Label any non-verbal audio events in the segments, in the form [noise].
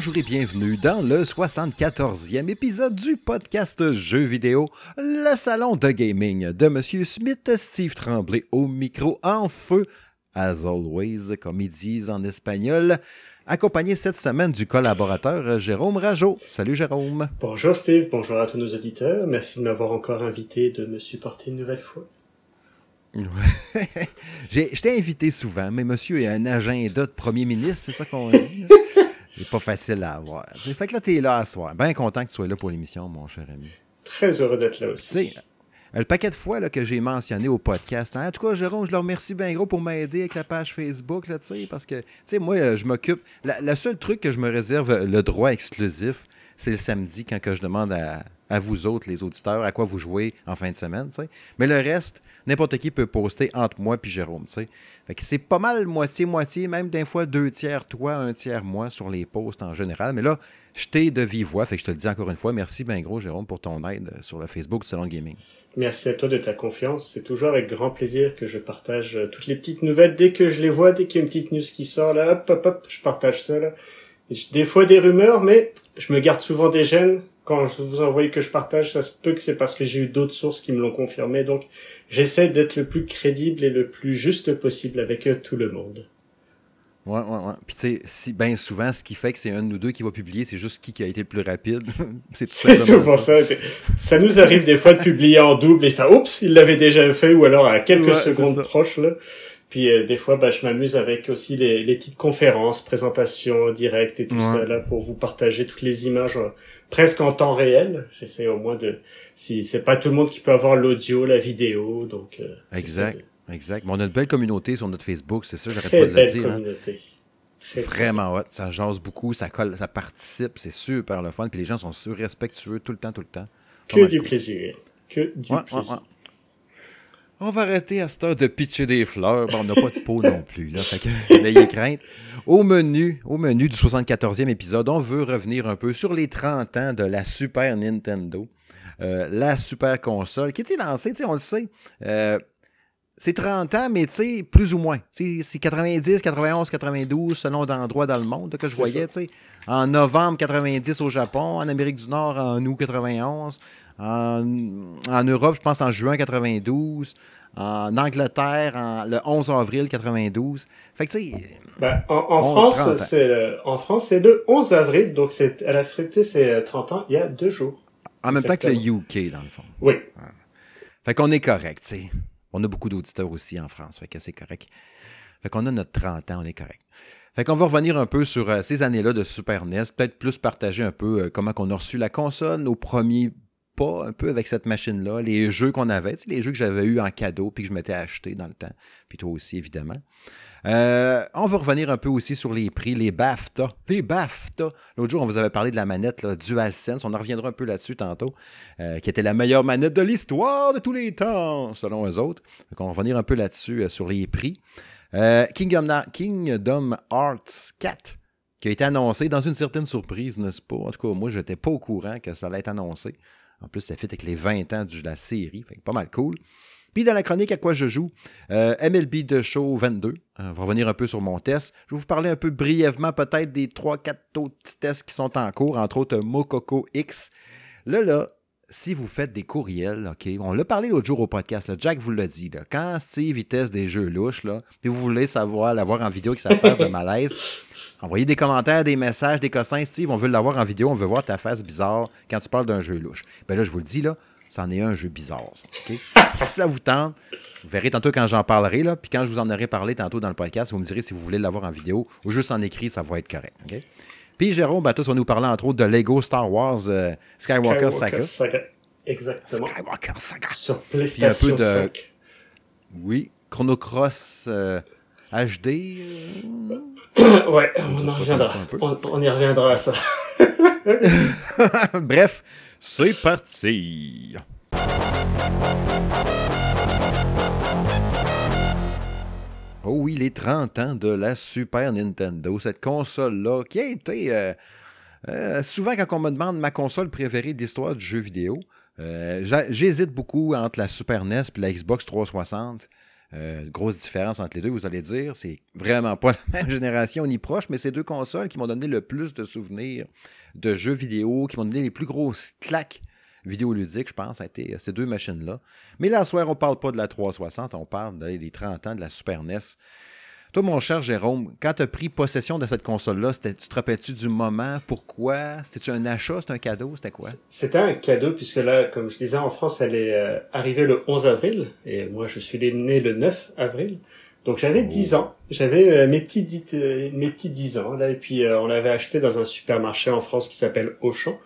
bonjour et bienvenue dans le 74e épisode du podcast Jeux vidéo, le salon de gaming de Monsieur Smith, Steve Tremblay au micro en feu, as always, comme ils disent en espagnol, accompagné cette semaine du collaborateur Jérôme Rajot. Salut Jérôme. Bonjour Steve, bonjour à tous nos auditeurs, merci de m'avoir encore invité de me supporter une nouvelle fois. [laughs] je t'ai invité souvent, mais monsieur est un agenda de premier ministre, c'est ça qu'on dit. C'est pas facile à avoir. C'est fait que là, t'es là à soir. Bien content que tu sois là pour l'émission, mon cher ami. Très heureux d'être là aussi. le paquet de fois là, que j'ai mentionné au podcast, en tout cas, Jérôme, je leur remercie bien gros pour m'aider avec la page Facebook, là, parce que, tu sais, moi, je m'occupe. Le seul truc que je me réserve le droit exclusif, c'est le samedi quand que je demande à, à vous autres, les auditeurs, à quoi vous jouez en fin de semaine. Mais le reste, n'importe qui peut poster entre moi et Jérôme. Fait que c'est pas mal moitié-moitié, même d'un fois deux tiers toi, un tiers moi sur les posts en général. Mais là, je t'ai de vive voix, fait que je te le dis encore une fois. Merci bien gros, Jérôme, pour ton aide sur le Facebook Salon Gaming. Merci à toi de ta confiance. C'est toujours avec grand plaisir que je partage euh, toutes les petites nouvelles. Dès que je les vois, dès qu'il y a une petite news qui sort, là, hop, hop, hop, je partage ça. Des fois des rumeurs, mais je me garde souvent des gènes quand je vous envoie que je partage, ça se peut que c'est parce que j'ai eu d'autres sources qui me l'ont confirmé. Donc, j'essaie d'être le plus crédible et le plus juste possible avec tout le monde. Ouais, ouais, ouais. Puis tu sais, si, bien souvent, ce qui fait que c'est un de nous deux qui va publier, c'est juste qui, qui a été le plus rapide. [laughs] c'est souvent ça. ça. nous arrive des fois de publier en double et faire oups, il l'avait déjà fait ou alors à quelques secondes proches là. Puis euh, des fois, bah, je m'amuse avec aussi les, les petites conférences, présentations directes et tout ça là pour vous partager toutes les images presque en temps réel. J'essaie au moins de, si c'est pas tout le monde qui peut avoir l'audio, la vidéo, donc. Euh, exact, exact. on a une belle communauté sur notre Facebook, c'est ça, j'arrête pas de le dire. Hein. Communauté. Vraiment hot. Ça jase beaucoup, ça colle, ça participe, c'est super le fun. Puis les gens sont super respectueux tout le temps, tout le temps. Que du plaisir. Que du plaisir. On va arrêter à cette heure de pitcher des fleurs. Bon, on n'a pas de peau non plus. Là, fait que, [laughs] n'ayez crainte. Au menu, au menu du 74e épisode, on veut revenir un peu sur les 30 ans de la Super Nintendo. Euh, la super console qui été lancée, on le sait. Euh, c'est 30 ans, mais plus ou moins. C'est 90, 91, 92, selon d'endroits dans le monde que je voyais. En novembre 90 au Japon, en Amérique du Nord en août 91, en, Europe, je pense en juin 92. En Angleterre, le 11 avril 92. Fait que, tu sais. Ben, en, France, c'est le, en France, c'est le 11 avril, donc c'est, elle a fêté ses 30 ans il y a deux jours. En même temps que le UK, dans le fond. Oui. Fait qu'on est correct, tu sais. On a beaucoup d'auditeurs aussi en France, fait que c'est correct. Fait qu'on a notre 30 ans, on est correct. Fait qu'on va revenir un peu sur euh, ces années-là de Super NES, peut-être plus partager un peu euh, comment on a reçu la console, nos premiers un peu avec cette machine-là, les jeux qu'on avait, les jeux que j'avais eu en cadeau puis que je m'étais acheté dans le temps, puis toi aussi évidemment. Euh, on va revenir un peu aussi sur les prix, les BAFTA. Les BAFTA. L'autre jour, on vous avait parlé de la manette DualSense. On en reviendra un peu là-dessus tantôt. Euh, qui était la meilleure manette de l'histoire de tous les temps, selon eux autres. Donc, on va revenir un peu là-dessus, euh, sur les prix. Kingdom, Kingdom Hearts 4 qui a été annoncé dans une certaine surprise, n'est-ce pas? En tout cas, moi, je n'étais pas au courant que ça allait être annoncé. En plus, ça fait avec les 20 ans de la série. Pas mal cool. Puis dans la chronique à quoi je joue, euh, MLB de Show 22. Euh, on va revenir un peu sur mon test. Je vais vous parler un peu brièvement peut-être des 3-4 autres petits tests qui sont en cours, entre autres Mococo X. Là, là, si vous faites des courriels, OK, on l'a parlé l'autre jour au podcast, là, Jack vous l'a dit, là, quand Steve vitesse des jeux louches, là, puis vous voulez savoir l'avoir en vidéo que ça fasse de malaise, [laughs] envoyez des commentaires, des messages, des cossins, Steve, on veut l'avoir en vidéo, on veut voir ta face bizarre quand tu parles d'un jeu louche. Ben là, je vous le dis, là, c'en est un jeu bizarre, OK? [laughs] si ça vous tente, vous verrez tantôt quand j'en parlerai, là, puis quand je vous en aurai parlé tantôt dans le podcast, vous me direz si vous voulez l'avoir en vidéo ou juste en écrit, ça va être correct, OK? Puis Jérôme Batos va nous parler entre autres de Lego Star Wars euh, Skywalker, Saga. Exactement. Skywalker Saga. Sur PlayStation un peu de... 5. Oui, Chrono Cross HD. Euh, [coughs] ouais, on, en reviendra. On, on, y reviendra à ça. [laughs] Bref, c'est parti. Oh oui, les 30 ans de la Super Nintendo, cette console-là, qui a été... Euh, euh, souvent, quand on me demande ma console préférée de l'histoire du jeu vidéo, euh, j'hésite beaucoup entre la Super NES et la Xbox 360. Euh, grosse différence entre les deux, vous allez dire, c'est vraiment pas [laughs] la même génération ni proche, mais c'est deux consoles qui m'ont donné le plus de souvenirs de jeux vidéo, qui m'ont donné les plus grosses claques vidéoludiques, je pense, a été ces deux machines-là. Mais là, ce soir, on parle pas de la 360, on parle des 30 ans de la Super NES. Toi, mon cher Jérôme, quand tu as pris possession de cette console-là, tu te rappelles-tu du moment? Pourquoi? C'était-tu un achat? C'était un cadeau? C'était quoi? C'était un cadeau, puisque là, comme je disais, en France, elle est euh, arrivée le 11 avril, et moi, je suis né le 9 avril. Donc j'avais 10 ans, j'avais euh, mes petits dix, euh, mes petits 10 ans là et puis on l'avait acheté dans un supermarché en France qui s'appelle Auchan.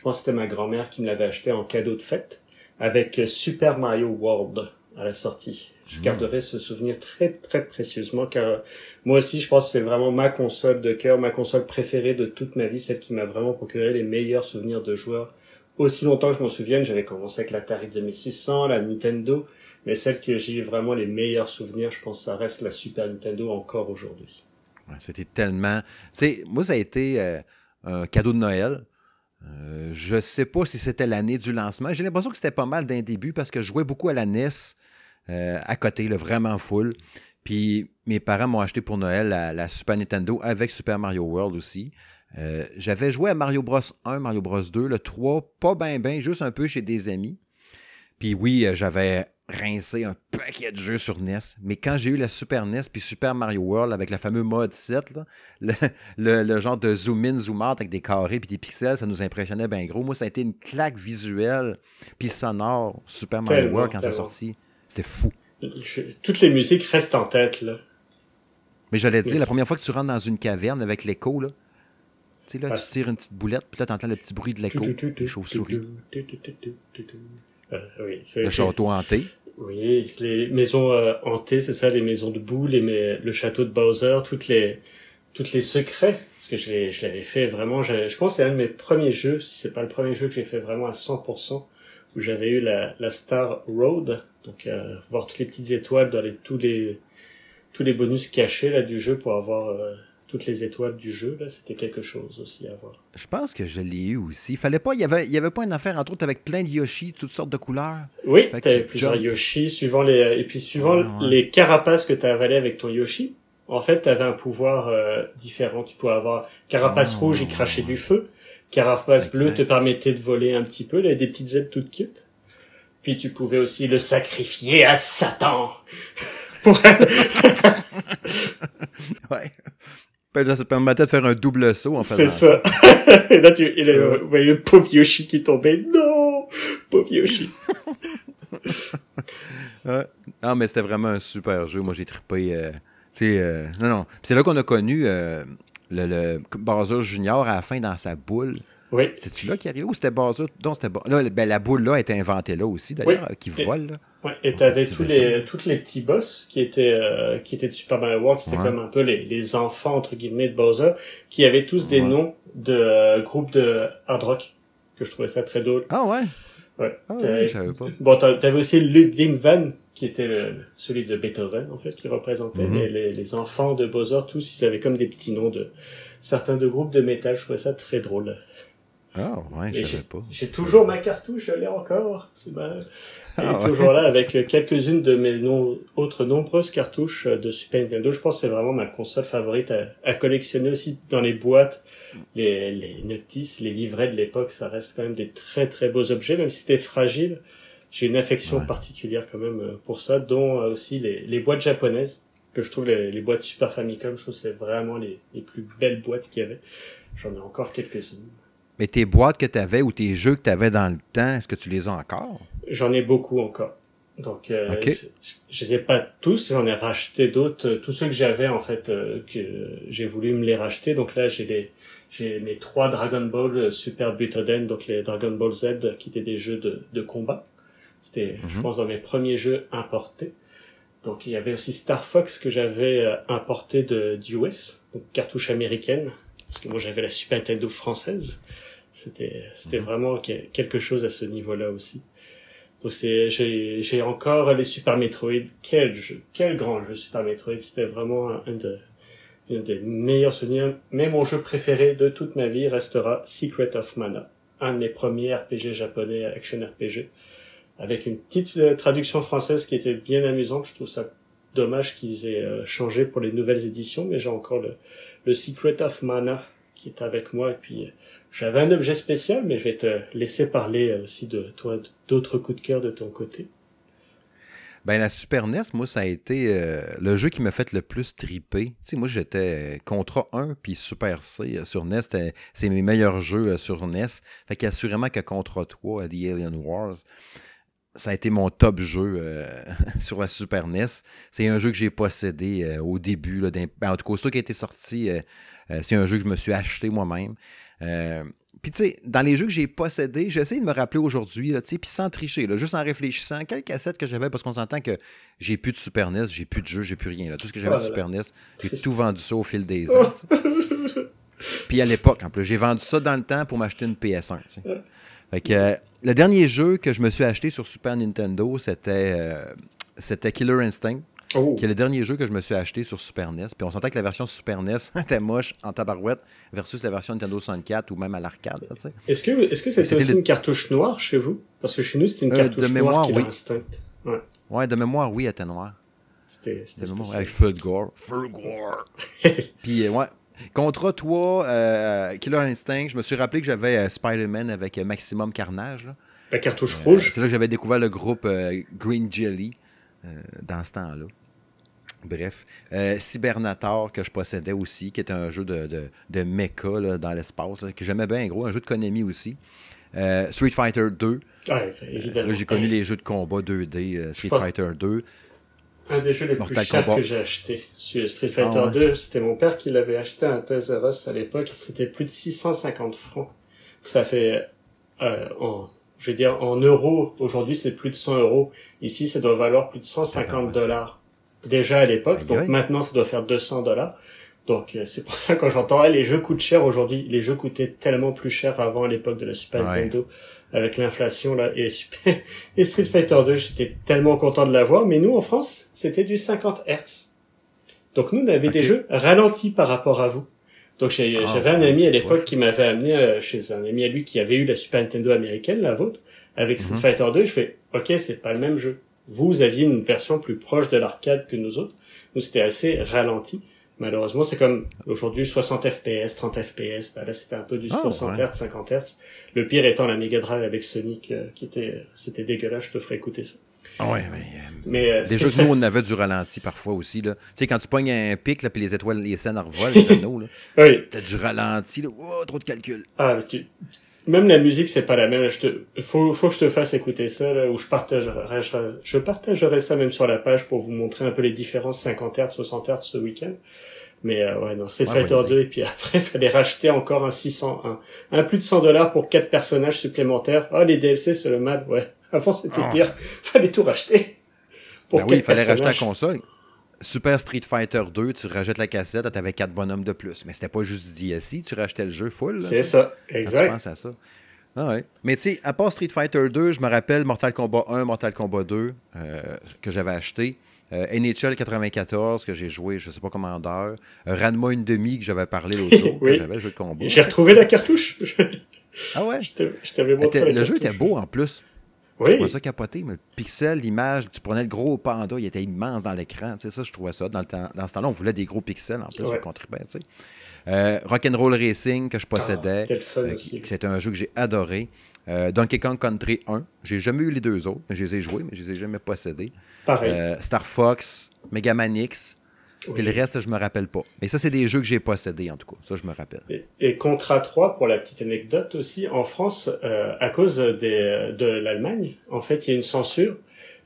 Je pense que c'était ma grand-mère qui me l'avait acheté en cadeau de fête avec Super Mario World à la sortie. Je hmm. garderai ce souvenir très très précieusement car euh, moi aussi je pense que c'est vraiment ma console de cœur, ma console préférée de toute ma vie, celle qui m'a vraiment procuré les meilleurs souvenirs de joueurs. Aussi longtemps que je m'en souvienne, j'avais commencé avec l'Atari 2600, la Nintendo, mais celle que j'ai eu vraiment les meilleurs souvenirs, je pense que ça reste la Super Nintendo encore aujourd'hui. C'était tellement... Tu sais, moi ça a été euh, un cadeau de Noël. Euh, je sais pas si c'était l'année du lancement. J'ai l'impression que c'était pas mal d'un début parce que je jouais beaucoup à la NES euh, à côté, là, vraiment full. Puis mes parents m'ont acheté pour Noël la, Super Nintendo avec Super Mario World aussi. Euh, j'avais joué à Mario Bros 1, Mario Bros 2, le 3, pas bien, bien, juste un peu chez des amis. Puis oui, j'avais rincé un paquet de jeux sur NES. Mais quand j'ai eu la Super NES puis Super Mario World avec la fameuse mode 7, le, genre de zoom in, zoom out avec des carrés puis des pixels, ça nous impressionnait bien gros. Moi, ça a été une claque visuelle puis sonore Super Mario World quand c'est sorti. C'était fou. toutes les musiques restent en tête, là. Mais j'allais dire, la première fois que tu rentres dans une caverne avec l'écho, là, tu sais, là, tu tires une petite boulette, puis là, tu entends le petit bruit de l'écho, les chauves-souris. Euh, le château hanté. Oui, les maisons euh, hantées, c'est ça, les maisons de boue, les, le château de Bowser, toutes les, toutes les secrets. Parce que je, je l'avais fait vraiment, je pense que c'est un de mes premiers jeux, si c'est pas le premier jeu que j'ai fait vraiment à 100%, où j'avais eu la, la Star Road, donc euh, voir toutes les petites étoiles dans les, tous les tous les bonus cachés là du jeu pour avoir euh, toutes les étoiles du jeu, là, c'était quelque chose aussi à voir. Je pense que je l'ai eu aussi. Fallait pas, il y avait, il y avait pas une affaire entre autres avec plein de Yoshi, toutes sortes de couleurs. Oui, t'avais plusieurs Yoshi, suivant les, et puis suivant les carapaces que t'as avalé avec ton Yoshi. En fait, t'avais un pouvoir euh, différent. Tu pouvais avoir carapace ah, rouge, il crachait du feu. Carapace bleu te permettait de voler un petit peu, il avait des petites aides toutes cute. Puis tu pouvais aussi le sacrifier à Satan. [laughs] Pour... [laughs] ouais. Ben, ça permettait de faire un double saut en fait. C'est ça. [laughs] et là, tu et là, vous voyez le pauvre Yoshi qui tombait. Non! Pauvre Yoshi. [laughs] ouais. Non, mais c'était vraiment un super jeu. Moi, j'ai trippé. Euh, euh, non, non. C'est là qu'on a connu euh, le, le Bowser Junior à la fin dans sa boule. Oui. C'est-tu là qui arrive ou c'était Bowser? Non, c'était là, ben, La boule là a été inventée là aussi, d'ailleurs, qui vole. Là. Ouais, et t'avais tous les, toutes les petits boss qui étaient, euh, qui étaient de Super Mario World. C'était comme un peu les, les enfants, entre guillemets, de Bowser, qui avaient tous des noms de euh, groupes de hard rock, que je trouvais ça très drôle. Ah ouais? Ouais. Ah ouais, savais pas. Bon, t'avais aussi Ludwig van, qui était le, celui de Beethoven, en fait, qui représentait mhm. les, les, enfants de Bowser. Tous, ils avaient comme des petits noms de certains de groupes de métal. Je trouvais ça très drôle. Ah, ouais, je savais pas. J'ai toujours ma cartouche, je l'ai encore. C'est ma... Ah, toujours là avec quelques-unes de mes autres nombreuses cartouches de Super Nintendo. Je pense que c'est vraiment ma console favorite à, collectionner aussi dans les boîtes. Les, les notices, les livrets de l'époque, ça reste quand même des très très beaux objets, même si c'était fragile. J'ai une affection particulière quand même euh, pour ça, dont euh, aussi les, les boîtes japonaises que je trouve les, les boîtes Super Famicom, je trouve que c'est vraiment les, les plus belles boîtes qu'il y avait. J'en ai encore quelques-unes. Mais tes boîtes que tu avais ou tes jeux que tu avais dans le temps, est-ce que tu les as encore? J'en ai beaucoup encore. Donc, euh, je, je, les ai pas tous, j'en ai racheté d'autres. Euh, tous ceux que j'avais, en fait, euh, que j'ai voulu me les racheter. Donc là, j'ai les, j'ai mes trois Dragon Ball Super Butoden, donc les Dragon Ball Z, qui étaient des jeux de, de combat. C'était, je mhm. pense, dans mes premiers jeux importés. Donc il y avait aussi Star Fox que j'avais importé de d'US, donc cartouche américaine, parce que moi j'avais la Super Nintendo française. C'était c'était mhm. vraiment quelque chose à ce niveau-là aussi. Donc c'est j'ai j'ai encore les Super Metroid. Quel jeu, quel grand jeu Super Metroid. C'était vraiment un, de des meilleurs souvenirs. Mais mon jeu préféré de toute ma vie restera Secret of Mana, un de mes premiers RPG japonais action RPG, avec une petite euh, traduction française qui était bien amusante. Je trouve ça dommage qu'ils aient euh, changé pour les nouvelles éditions, mais j'ai encore le, le Secret of Mana qui est avec moi. Et puis, j'avais un objet spécial, mais je vais te laisser parler aussi de toi, d'autres coups de cœur de ton côté. Ben, la Super NES, moi, ça a été euh, le jeu qui m'a fait le plus triper. Tu sais, moi, j'étais Contra 1 puis Super C euh, sur NES. C'est mes meilleurs jeux sur NES. Fait qu'assurément que Contra 3, The Alien Wars, ça a été mon top jeu [laughs] sur la Super NES. C'est un jeu que j'ai possédé au début. Ben, en tout cas, ça qui a été sorti, c'est un jeu que je me suis acheté moi-même. Euh, puis tu sais, dans les jeux que j'ai possédés, j'essaie de me rappeler aujourd'hui, puis sans tricher, là, juste en réfléchissant, quelle cassette que j'avais, parce qu'on s'entend que j'ai plus de Super NES, j'ai plus de jeux, j'ai plus rien. Là. Tout ce que j'avais de Super NES, j'ai tout vendu ça au fil des ans. puis à l'époque, en plus, j'ai vendu ça dans le temps pour m'acheter une PS1. Fait que euh, le dernier jeu que je me suis acheté sur Super Nintendo, c'était euh, c'était Killer Instinct. Oh. qui est le dernier jeu que je me suis acheté sur Super NES. Puis on sentait que la version Super NES [laughs] était moche en tabarouette versus la version Nintendo 64 ou même à l'arcade. Est-ce que est-ce que c'était aussi une cartouche noire chez vous? Parce que chez nous c'était une euh, cartouche de mémoire, noire oui. Instinct. Ouais. ouais, de mémoire, oui, elle était noire. C'était avec full gore. Full gore. [laughs] Puis euh, ouais. Contre toi, euh, Killer Instinct, je me suis rappelé que j'avais Spider-Man avec Maximum Carnage. La cartouche rouge. C'est là que j'avais découvert le groupe Green Jelly dans ce temps-là. Bref, euh, Cybernator que je possédais aussi, qui est un jeu de, de, de mecha dans l'espace, que j'aimais bien gros, un jeu de Konami aussi. Euh, Street Fighter 2. Ouais, euh, j'ai connu les jeux de combat 2D, euh, Street Fighter 2. Un des jeux les plus chers que j'ai acheté. Sur Street Fighter 2, ah c'était mon père qui l'avait acheté à un Toys R Us à l'époque. C'était plus de 650 francs. Ça fait, en, je veux dire, en euros, aujourd'hui c'est plus de 100 euros. Ici, ça doit valoir plus de 150 dollars déjà à l'époque. Donc maintenant, ça doit faire 200 dollars. Donc euh, c'est pour ça que quand j'entends les jeux coûtent cher aujourd'hui, les jeux coûtaient tellement plus cher avant à l'époque de la Super Nintendo avec l'inflation là et, Super... [laughs] et Street Fighter 2, j'étais tellement content de l'avoir. Mais nous en France, c'était du 50 Hz. Donc nous, on avait des jeux ralentis par rapport à vous. Donc ah, j'avais un ami à l'époque qui m'avait amené euh, chez un ami à lui qui avait eu la Super Nintendo américaine, la vôtre, avec Street mhm. Fighter 2. Je fais, ok, c'est pas le même jeu. Vous aviez une version plus proche de l'arcade que nous autres. Nous, c'était assez ralenti. Malheureusement, c'est comme aujourd'hui 60 FPS, 30 FPS. Bah là, c'était un peu du 60 Hz, 50 Hz. Le pire étant la Mega Drive avec Sonic, euh, qui était, c'était dégueulasse. Je te ferai écouter ça. Ah ouais, mais, euh, mais euh, des jeux que nous, on avait du ralenti parfois aussi. Là. Tu sais, quand tu pognes un pic, là, puis les étoiles, les scènes revolent, [laughs] les anneaux, là. oui. T'as du ralenti, là. Oh, trop de calcul. Ah, tu, même la musique c'est pas la même. Je te faut faut que je te fasse écouter ça là, où je partagerai je, partagerai ça même sur la page pour vous montrer un peu les différences 50 Hz 60 Hz ce week-end. Mais euh, ouais non Street Fighter 2 et puis [laughs] après fallait racheter encore un 600 un, un plus de 100 dollars pour quatre personnages supplémentaires. Oh les DLC c'est le mal ouais. Avant c'était ah. pire. [laughs] Fallait tout racheter. Pour ben oui il fallait racheter la console Super Street Fighter 2, tu rajoutes la cassette, tu avais quatre bonhommes de plus. Mais c'était pas juste du DLC, tu rachetais le jeu full. C'est ça, exact. Tu penses à ça. Ah ouais. Mais tu sais, à part Street Fighter 2, je me rappelle Mortal Kombat 1, Mortal Kombat 2, euh, que j'avais acheté. Euh, NHL 94, que j'ai joué, je sais pas comment d'heure. Euh, Ranma une demi, que j'avais parlé l'autre jour, [laughs] que j'avais jeu de combat. J'ai retrouvé la cartouche. ah ouais? [laughs] Je t'avais montré. Le jeu était beau en plus. Oui. Je trouvais ça capoté, mais le pixel, l'image, tu prenais le gros panda, il était immense dans l'écran. Tu sais, ça, je trouvais ça. Dans, le temps, dans ce temps-là, on voulait des gros pixels en plus, ouais. contribuait, tu sais. Euh, Rock'n'Roll Racing que je possédais. Ah, euh, C'était un jeu que j'ai adoré. Euh, Donkey Kong Country 1. J'ai jamais eu les deux autres, mais je les ai joués, mais je les ai jamais possédés. Pareil. Star Fox, Mega Man X, et le reste, je me rappelle pas. Mais ça, c'est des jeux que j'ai possédés, en tout cas. Ça, je me rappelle. Et, et Contra 3, pour la petite anecdote aussi, en France, euh, à cause des, de l'Allemagne, en fait, il y a une censure.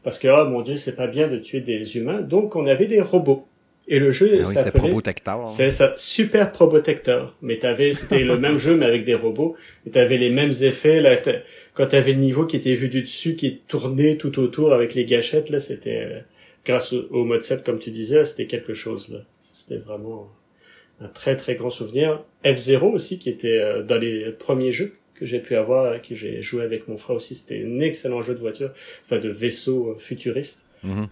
Parce que, oh mon dieu, c'est pas bien de tuer des humains. Donc, on avait des robots. Et le jeu, ah oui, c'était Probotector. Hein. C'est ça, Super Probotector. Mais t'avais, c'était le même jeu, mais avec des robots. Et t'avais les mêmes effets, là, quand t'avais le niveau qui était vu du dessus, qui tournait tout autour avec les gâchettes, là, c'était, euh, grâce au, mode 7, comme tu disais, c'était quelque chose. là. C'était vraiment un très très grand souvenir. F0 aussi, qui était euh, dans les premiers jeux que j'ai pu avoir, que j'ai joué avec mon frère aussi. C'était un excellent jeu de voiture, enfin de vaisseau euh, futuriste. Mm -hmm.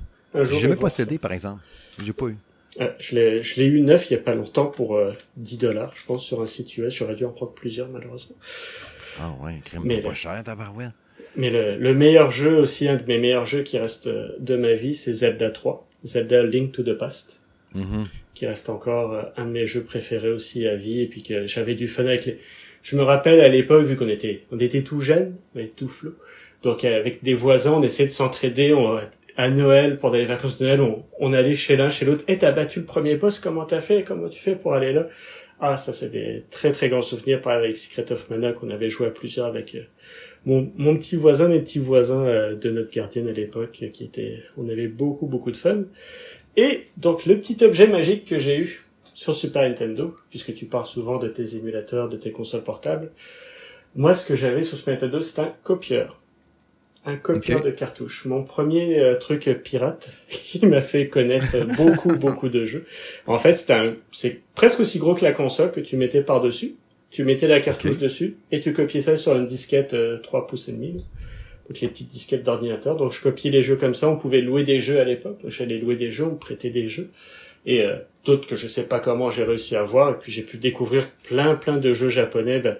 J'ai jamais possédé, par exemple. J'ai pas eu. Euh, je l'ai, je l'ai eu neuf il y a pas longtemps pour 10 dollars, je pense, sur un site US. J'aurais dû en prendre plusieurs, malheureusement. Ah ouais, crème Mais pas cher, mais le, le, meilleur jeu aussi, un de mes meilleurs jeux qui reste de ma vie, c'est Zelda 3. Zelda Link to the Past, Mhm. qui reste encore euh, un de mes jeux préférés aussi à vie, et puis que j'avais du fun avec les... Je me rappelle à l'époque, vu qu'on était, on était tout jeunes, on était tout flou, donc euh, avec des voisins, on essayait de s'entraider, on, à Noël, pendant les vacances de Noël, on, on allait chez l'un, chez l'autre, et t'as battu le premier boss, comment t'as fait, comment tu fais pour aller là? Ah, ça c'est des très très grands souvenirs, pareil avec Secret of Mana, qu'on avait joué à plusieurs avec... euh, mon, mon petit voisin, mes petits voisins euh, de notre gardienne à l'époque, euh, qui était, on avait beaucoup beaucoup de fun. Et donc le petit objet magique que j'ai eu sur Super Nintendo, puisque tu parles souvent de tes émulateurs, de tes consoles portables, moi ce que j'avais sur Super Nintendo c'est un copieur. Un copieur de cartouches. Mon premier euh, truc pirate [laughs] qui m'a fait connaître beaucoup [laughs] beaucoup de jeux. En fait c'est un, c'est presque aussi gros que la console que tu mettais par dessus. Tu mettais la cartouche dessus et tu copiais ça sur une disquette euh, 3 pouces et demi. Donc les petites disquettes d'ordinateur. Donc je copiais les jeux comme ça. On pouvait louer des jeux à l'époque. Donc j'allais louer des jeux, on me prêtait des jeux. Et euh, d'autres que je sais pas comment j'ai réussi à voir. Et puis j'ai pu découvrir plein plein de jeux japonais. Ben,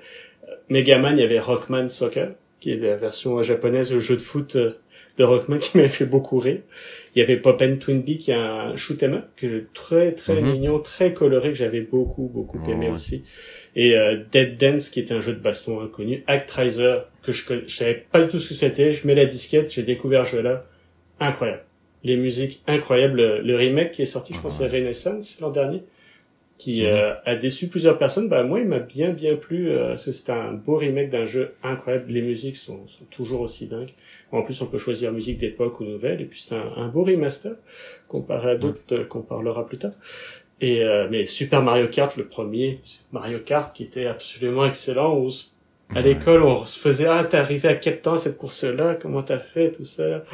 euh, Megaman, il y avait Rockman Soccer, qui est la version japonaise, le jeu de foot euh, de Rockman qui m'avait fait beaucoup rire. Il y avait Pop and Twinbee qui est un shoot 'em up que j'ai très très Mhm. mignon, très coloré que j'avais beaucoup beaucoup Oh, aimé ouais. aussi. Et euh, Dead Dance qui était un jeu de baston inconnu, Actraiser que je je savais pas du tout ce que c'était, je mets la disquette, j'ai découvert ce jeu-là, incroyable. Les musiques incroyables, le, le remake qui est sorti, je pense c'est Renaissance l'an dernier, qui Mhm. euh, a déçu plusieurs personnes. Bah moi il m'a bien bien plu euh, parce que c'était un beau remake d'un jeu incroyable. Les musiques sont, sont toujours aussi dingues. En plus on peut choisir musique d'époque ou nouvelle et puis c'est un, un beau remaster comparé à d'autres euh, qu'on parlera plus tard. Et euh, mais Super Mario Kart le premier, Mario Kart qui était absolument excellent où à l'école on se faisait ah t'es arrivé à quel temps cette course là comment t'as fait tout ça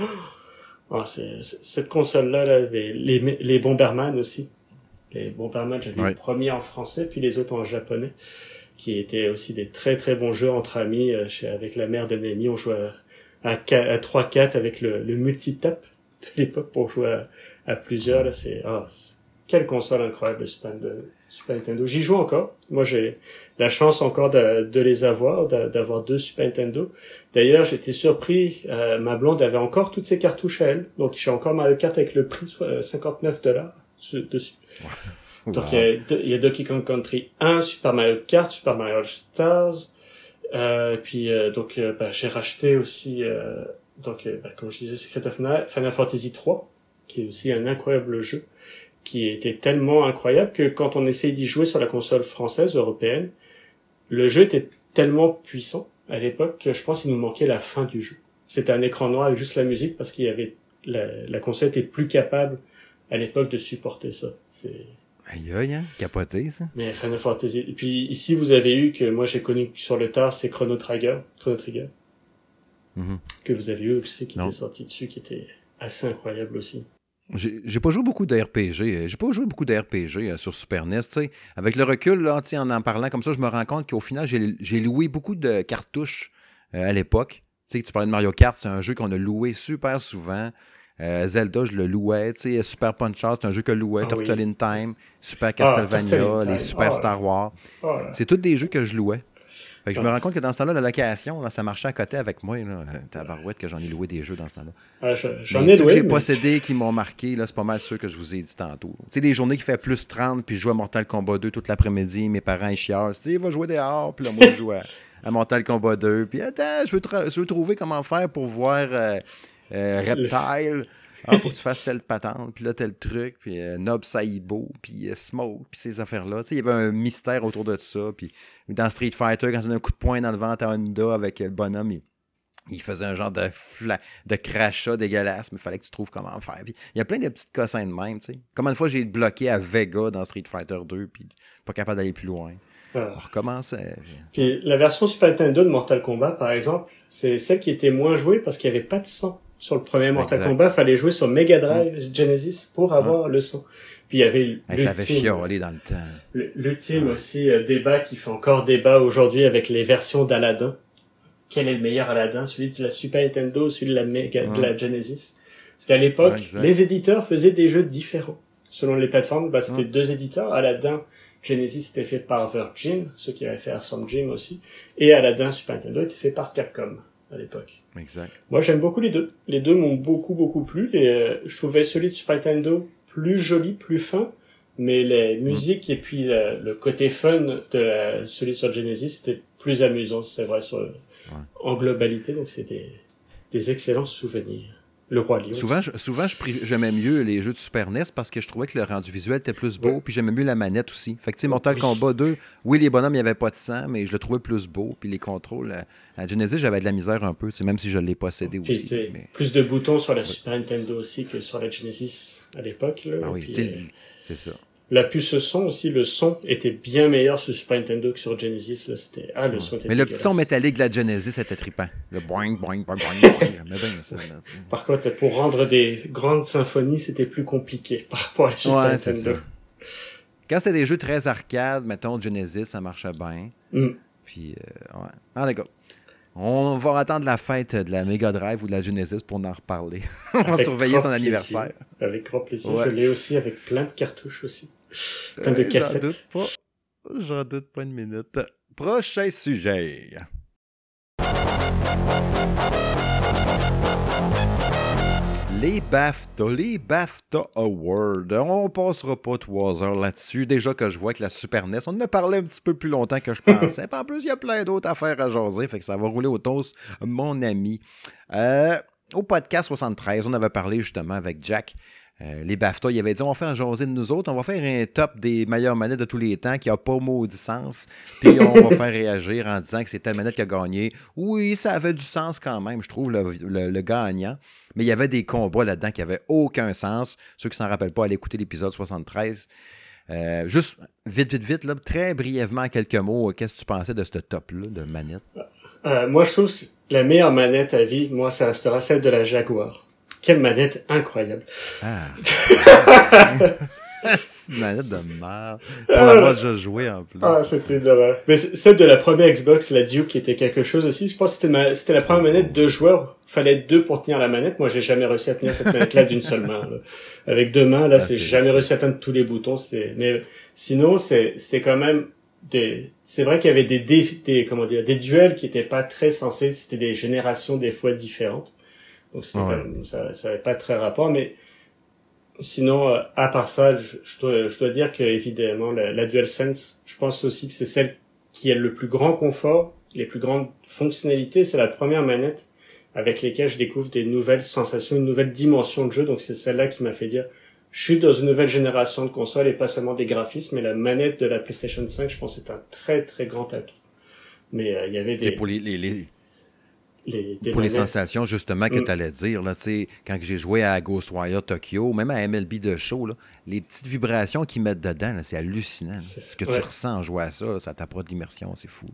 c'est- c'est- cette console là, là les, les les Bomberman aussi les Bomberman j'avais Ouais. le premier en français puis les autres en japonais qui étaient aussi des très très bons jeux entre amis euh, chez, avec la mère d'un ami on jouait à, à, à 3-4 avec le, le multitap de l'époque pour jouer à, à plusieurs. Là c'est c'est- quelle console incroyable le Super, de, Super Nintendo. J'y joue encore. Moi j'ai la chance encore de, de les avoir d'a- d'avoir deux Super Nintendo. D'ailleurs j'étais surpris euh, ma blonde avait encore toutes ses cartouches à elle. Donc j'ai encore Mario Kart avec le prix soit 59 dollars dessus donc il y, a, deux- il y a Donkey Kong Country 1, Super Mario Kart, Super Mario All Stars. Euh, puis euh, donc euh, bah, j'ai racheté aussi euh, donc euh, bah, comme je disais Secret of Mana, Final Fantasy 3 qui est aussi un incroyable jeu qui était tellement incroyable que quand on essayait d'y jouer sur la console française européenne, le jeu était tellement puissant à l'époque que je pense qu'il nous manquait la fin du jeu. C'était un écran noir avec juste la musique parce qu'il y avait la, la console était plus capable à l'époque de supporter ça. C'est Aïe, aïe, hein? Capoté, ça. mais Final Fantasy. Et puis ici, vous avez eu que moi j'ai connu sur le tard, c'est Chrono Trigger, Chrono Trigger, Mhm. que vous avez eu aussi qui Non. était sorti dessus, qui était assez incroyable aussi. J'ai pas joué beaucoup de RPG. J'ai pas joué beaucoup de RPG euh, sur Super NES. tu sais. Avec le recul, là, en en parlant comme ça, je me rends compte qu'au final, j'ai loué beaucoup de cartouches euh, à l'époque. Tu parlais de Mario Kart, c'est un jeu qu'on a loué super souvent. Euh, Zelda, je le louais. Tu sais, Super Punch Out, c'est un jeu que je louais. Ah Turtle oui. in Time, Super Turtle Castlevania, les Super Ah. Star Wars. Là. C'est tous des jeux que je louais. Fait que je me Ah. rends compte que dans ce temps-là, la location, là, ça marchait à côté avec moi. Là. Euh, Tabarouette que j'en ai loué des jeux dans ce temps-là. Ah, je- J'en ai ceux que loué. j'ai mais- possédés qui m'ont marqué, c'est pas mal ceux que je vous ai dit tantôt. Tu sais, des journées qui fait plus 30, puis je joue à Mortal Kombat 2 toute l'après-midi, mes parents ils chialent. Tu sais, va jouer dehors, puis là, moi, je joue à, à Mortal Kombat 2. Puis attends, je veux, tra- je veux trouver comment faire pour voir euh, euh, Reptile. Ah, faut [laughs] que tu fasses telle patente, puis là, tel truc, puis euh, Nob Saibo, puis euh, Smoke, puis ces affaires-là. Tu sais, il y avait un mystère autour de ça. Puis dans Street Fighter, quand on a un coup de poing dans le ventre à Honda avec le bonhomme, il, il faisait un genre de, fla- de crachat dégueulasse, mais il fallait que tu trouves comment faire. Puis il y a plein de petites cossins de même, tu sais. Comme une fois, j'ai bloqué à Vega dans Street Fighter 2, puis pas capable d'aller plus loin. Ah. On recommençait. Puis la version Super Nintendo de Mortal Kombat, par exemple, c'est celle qui était moins jouée parce qu'il n'y avait pas de sang. Sur le premier Mortal Exact. Kombat, fallait jouer sur Mega Drive, Genesis pour avoir le son. Puis il y avait Hey, ça avait l'ultime- chialé dans le temps. L'ultime aussi euh, débat qui fait encore débat aujourd'hui avec les versions d'Aladdin. Quel est le meilleur Aladdin? Celui de la Super Nintendo ou celui de la, Mega, de la Genesis? Parce qu'à l'époque, Ouais, les éditeurs faisaient des jeux différents. Selon les plateformes, bah, c'était Ouais. deux éditeurs. Aladdin, Genesis était fait par Virgin, ceux qui avaient fait Awesome Jim aussi. Et Aladdin Super Nintendo était fait par Capcom. à l'époque. Exact. Moi, j'aime beaucoup les deux. Les deux m'ont beaucoup, beaucoup plu. Et, euh, je trouvais celui de Super Nintendo plus joli, plus fin, mais les mm. musiques et puis le, côté fun de la, celui sur Genesis c'était plus amusant, c'est vrai, sur, en globalité. Donc, c'était des excellents souvenirs le Roi Lion. Souvent, souvent j'aimais mieux les jeux de Super NES parce que je trouvais que le rendu visuel était plus beau, puis j'aimais mieux la manette aussi. Fait que, tu sais, Mortal Kombat 2, oui, les bonhommes, il n'y avait pas de sang, mais je le trouvais plus beau, puis les contrôles. À, Genesis, j'avais de la misère un peu, même si je l'ai possédé aussi. Plus de boutons sur la Super Nintendo aussi que sur la Genesis à l'époque. Ah oui, euh, c'est ça. La puce son aussi, le son était bien meilleur sur Super Nintendo que sur Genesis. Là, c'était... Ah, le son était Mais le petit son métallique de la Genesis était trippant. Le boing, boing, boing, boing. [laughs] Ça, Par contre, pour rendre des grandes symphonies, c'était plus compliqué [laughs] par rapport à Super ouais, Nintendo. Ça. Quand c'était des jeux très arcade, mettons Genesis, ça marchait bien. Mm. Puis, euh, ouais. Ah, d'accord. On va attendre la fête de la Mega Drive ou de la Genesis pour en reparler. [laughs] On va surveiller son anniversaire. Avec grand plaisir. Je l'ai aussi avec plein de cartouches aussi. Plein de cassettes. J'en doute pas. J'en doute pas une minute. Prochain sujet. Les BAFTA, les BAFTA Awards. On passera pas trois heures là-dessus. Déjà que je vois que la Super NES, on en a parlé un petit peu plus longtemps que je [laughs] pensais. en plus, il y a plein d'autres affaires à jaser, fait que ça va rouler au toast, mon ami. Euh, au podcast 73, on avait parlé justement avec Jack euh, les BAFTA, il avait dit on va faire un jaser de nous autres, on va faire un top des meilleures manettes de tous les temps qui n'a pas maudit sens, puis on va faire réagir en disant que c'est telle manette qui a gagné. Oui, ça avait du sens quand même, je trouve, le, gagnant. Mais il y avait des combats là-dedans qui n'avaient aucun sens. Ceux qui s'en rappellent pas, allez écouter l'épisode 73. Euh, juste vite, vite, vite, très brièvement, quelques mots, qu'est-ce que tu pensais de ce top-là de manette? Euh, moi, je trouve que la meilleure manette à vie, moi, ça restera celle de la Jaguar. Quelle manette incroyable. Ah. c'est [laughs] une manette de merde. Pour l'avoir déjà joué en plus. Ah, c'était de Mais celle de la première Xbox, la Duke, qui était quelque chose aussi. Je pense que c'était, c'était la première manette de joueurs. Fallait deux pour tenir la manette. Moi, j'ai jamais réussi à tenir cette manette-là d'une seule main. Avec deux mains, là, ah, c'est jamais réussi à atteindre tous les boutons. C'était, mais sinon, c'est, c'était quand même des, c'est vrai qu'il y avait des, des, comment dire, des duels qui étaient pas très sensés. C'était des générations des fois différentes. Donc c'était ça, ça avait pas très rapport, mais sinon, euh, à part ça, je, dois, je dois dire que évidemment la, la DualSense, je pense aussi que c'est celle qui a le plus grand confort, les plus grandes fonctionnalités. C'est la première manette avec lesquelles je découvre des nouvelles sensations, une nouvelle dimension de jeu. Donc c'est celle-là qui m'a fait dire, je suis dans une nouvelle génération de consoles et pas seulement des graphismes, mais la manette de la PlayStation 5, je pense, c'est un très très grand atout. Mais euh, il y avait des. C'est pour les, les, pour les sensations, justement, que mm. tu allais dire, là, quand j'ai joué à Ghostwire Tokyo, même à MLB de show, les petites vibrations qu'ils mettent dedans, c'est hallucinant. Ce que tu ressens en jouant à ça, ça t'apporte l'immersion, c'est fou.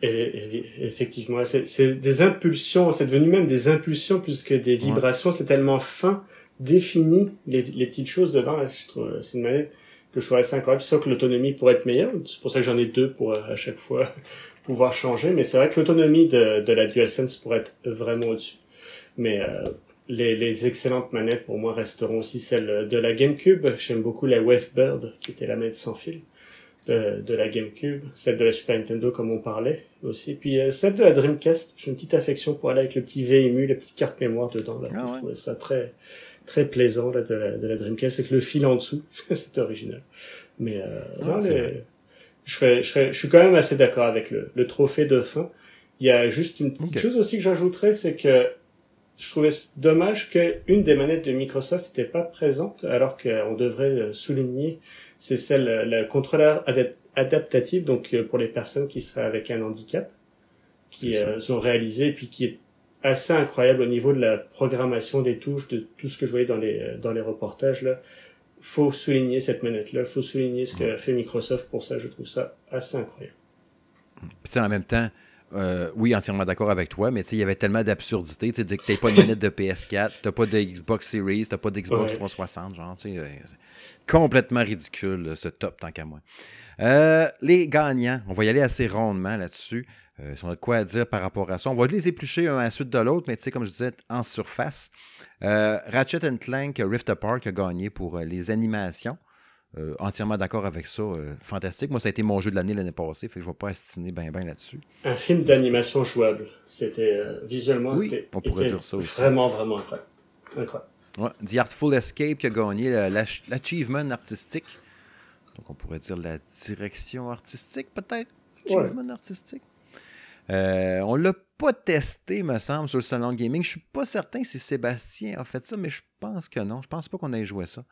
Et, effectivement, c'est des impulsions, c'est devenu même des impulsions plus que des vibrations, c'est tellement fin, défini, les, petites choses dedans, c'est une manette que je trouve assez incroyable, sauf que l'autonomie pourrait être meilleure, c'est pour ça que j'en ai deux pour euh, à chaque fois pouvoir changer, mais c'est vrai que l'autonomie de, de la DualSense pourrait être vraiment au-dessus. Mais euh, les, les, excellentes manettes pour moi resteront aussi celles de la GameCube. J'aime beaucoup la Wavebird, qui était la manette sans fil de, de la GameCube, celle de la Super Nintendo comme on parlait aussi, puis euh, celle de la Dreamcast. J'ai une petite affection pour aller avec le petit VMU, la petite carte mémoire dedans. Là. Ah Je trouvais ça très très plaisant là, de, la, de la Dreamcast avec le fil en dessous. [laughs] c'est original. Mais euh, ah, les, je, je, suis quand même assez d'accord avec le, le, trophée de fin. Il y a juste une petite chose aussi que j'ajouterais, c'est que je trouvais dommage qu'une des manettes de Microsoft n'était pas présente, alors qu'on devrait souligner, c'est celle, le contrôleur adaptatif, donc euh, pour les personnes qui seraient avec un handicap, qui euh, sont réalisées, puis qui est assez incroyable au niveau de la programmation des touches, de tout ce que je voyais dans les dans les reportages là faut souligner cette manette-là, faut souligner ce qu'a fait Microsoft pour ça. Je trouve ça assez incroyable. Puis en même temps, euh, oui, entièrement d'accord avec toi, mais il y avait tellement d'absurdités. Tu n'as pas une [laughs] manette de PS4, tu n'as pas de Xbox Series, tu n'as pas d'Xbox 360, genre, tu sais, euh, complètement ridicule, ce top, tant qu'à moi. Euh, les gagnants, on va y aller assez rondement là-dessus. Euh, si on a de quoi dire par rapport à ça. On va les éplucher un à la suite de l'autre, mais tu sais, comme je disais, en surface. Euh, Ratchet Clank Rift Apart a gagné pour euh, les animations. Euh, entièrement d'accord avec ça. Euh, fantastique. Moi, ça a été mon jeu de l'année l'année passée, fait que je ne vais pas astiner bien ben là-dessus. Un film d'animation jouable. C'était visuellement, oui, on pourrait dire ça aussi. Vraiment, vraiment incroyable. incroyable. Ouais, The Artful Escape qui a gagné l'achievement artistique. Donc, on pourrait dire la direction artistique, peut-être? Achievement artistique? On l'a pas testé, me semble, sur le salon gaming. Je suis pas certain si Sébastien a fait ça, mais je pense que non. Je pense pas qu'on ait joué ça.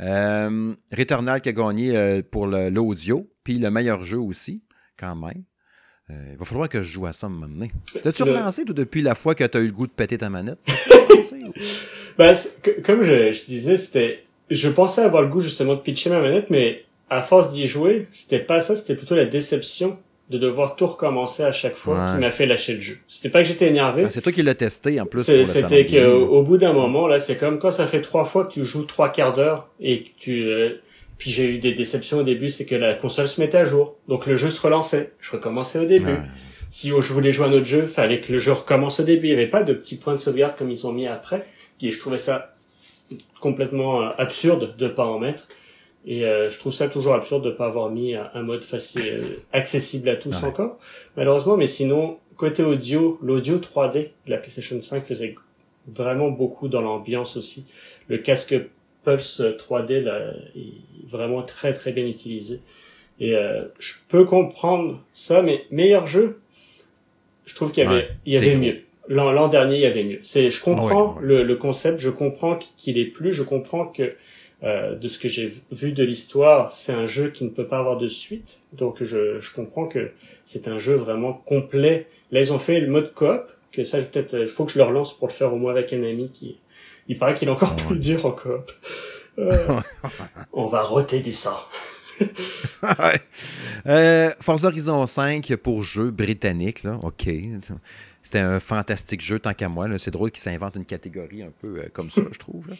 Euh, Returnal qui a gagné euh, pour l'audio, puis le meilleur jeu aussi, quand même. Euh, il va falloir que je joue à ça maintenant. T'as-tu relancé tout depuis la fois que tu as eu le goût de péter ta manette? [laughs] ben, comme je, disais, c'était. Je pensais avoir le goût justement de pitcher ma manette, mais à force d'y jouer, c'était pas ça, c'était plutôt la déception de devoir tout recommencer à chaque fois qui m'a fait lâcher le jeu. C'était pas que j'étais énervé. Ah, c'est toi qui l'as testé en plus. C'était qu'au au bout d'un moment là, c'est comme quand ça fait trois fois que tu joues trois quarts d'heure et que tu euh, puis j'ai eu des déceptions au début, c'est que la console se mettait à jour, donc le jeu se relançait. Je recommençais au début. Si je voulais jouer à un autre jeu, fallait que le jeu recommence au début. Il y avait pas de petits points de sauvegarde comme ils ont mis après. Et je trouvais ça complètement euh, absurde de pas en mettre. Et euh, je trouve ça toujours absurde de pas avoir mis un, mode facile, euh, accessible à tous encore, malheureusement. Mais sinon, côté audio, l'audio 3D de la PlayStation 5 faisait vraiment beaucoup dans l'ambiance aussi. Le casque Pulse 3D là, est vraiment très très bien utilisé. Et euh, je peux comprendre ça, mais meilleur jeu, je trouve qu'il y avait, il y avait mieux. L'an dernier, il y avait mieux. C'est, je comprends Le, le, concept, je comprends qu'il est plus, je comprends que euh, de ce que j'ai vu de l'histoire, c'est un jeu qui ne peut pas avoir de suite. Donc je, je comprends que c'est un jeu vraiment complet. Là, ils ont fait le mode coop, que ça, peut-être, il faut que je le relance pour le faire au moins avec un ami qui, il paraît qu'il est encore plus dur en coop. Euh, [laughs] on va roter du sang. [laughs] euh, Forza Horizon 5 pour jeu britannique, là, ok. C'était un fantastique jeu tant qu'à moi. C'est drôle qu'il s'invente une catégorie un peu euh, comme ça, je trouve. Là.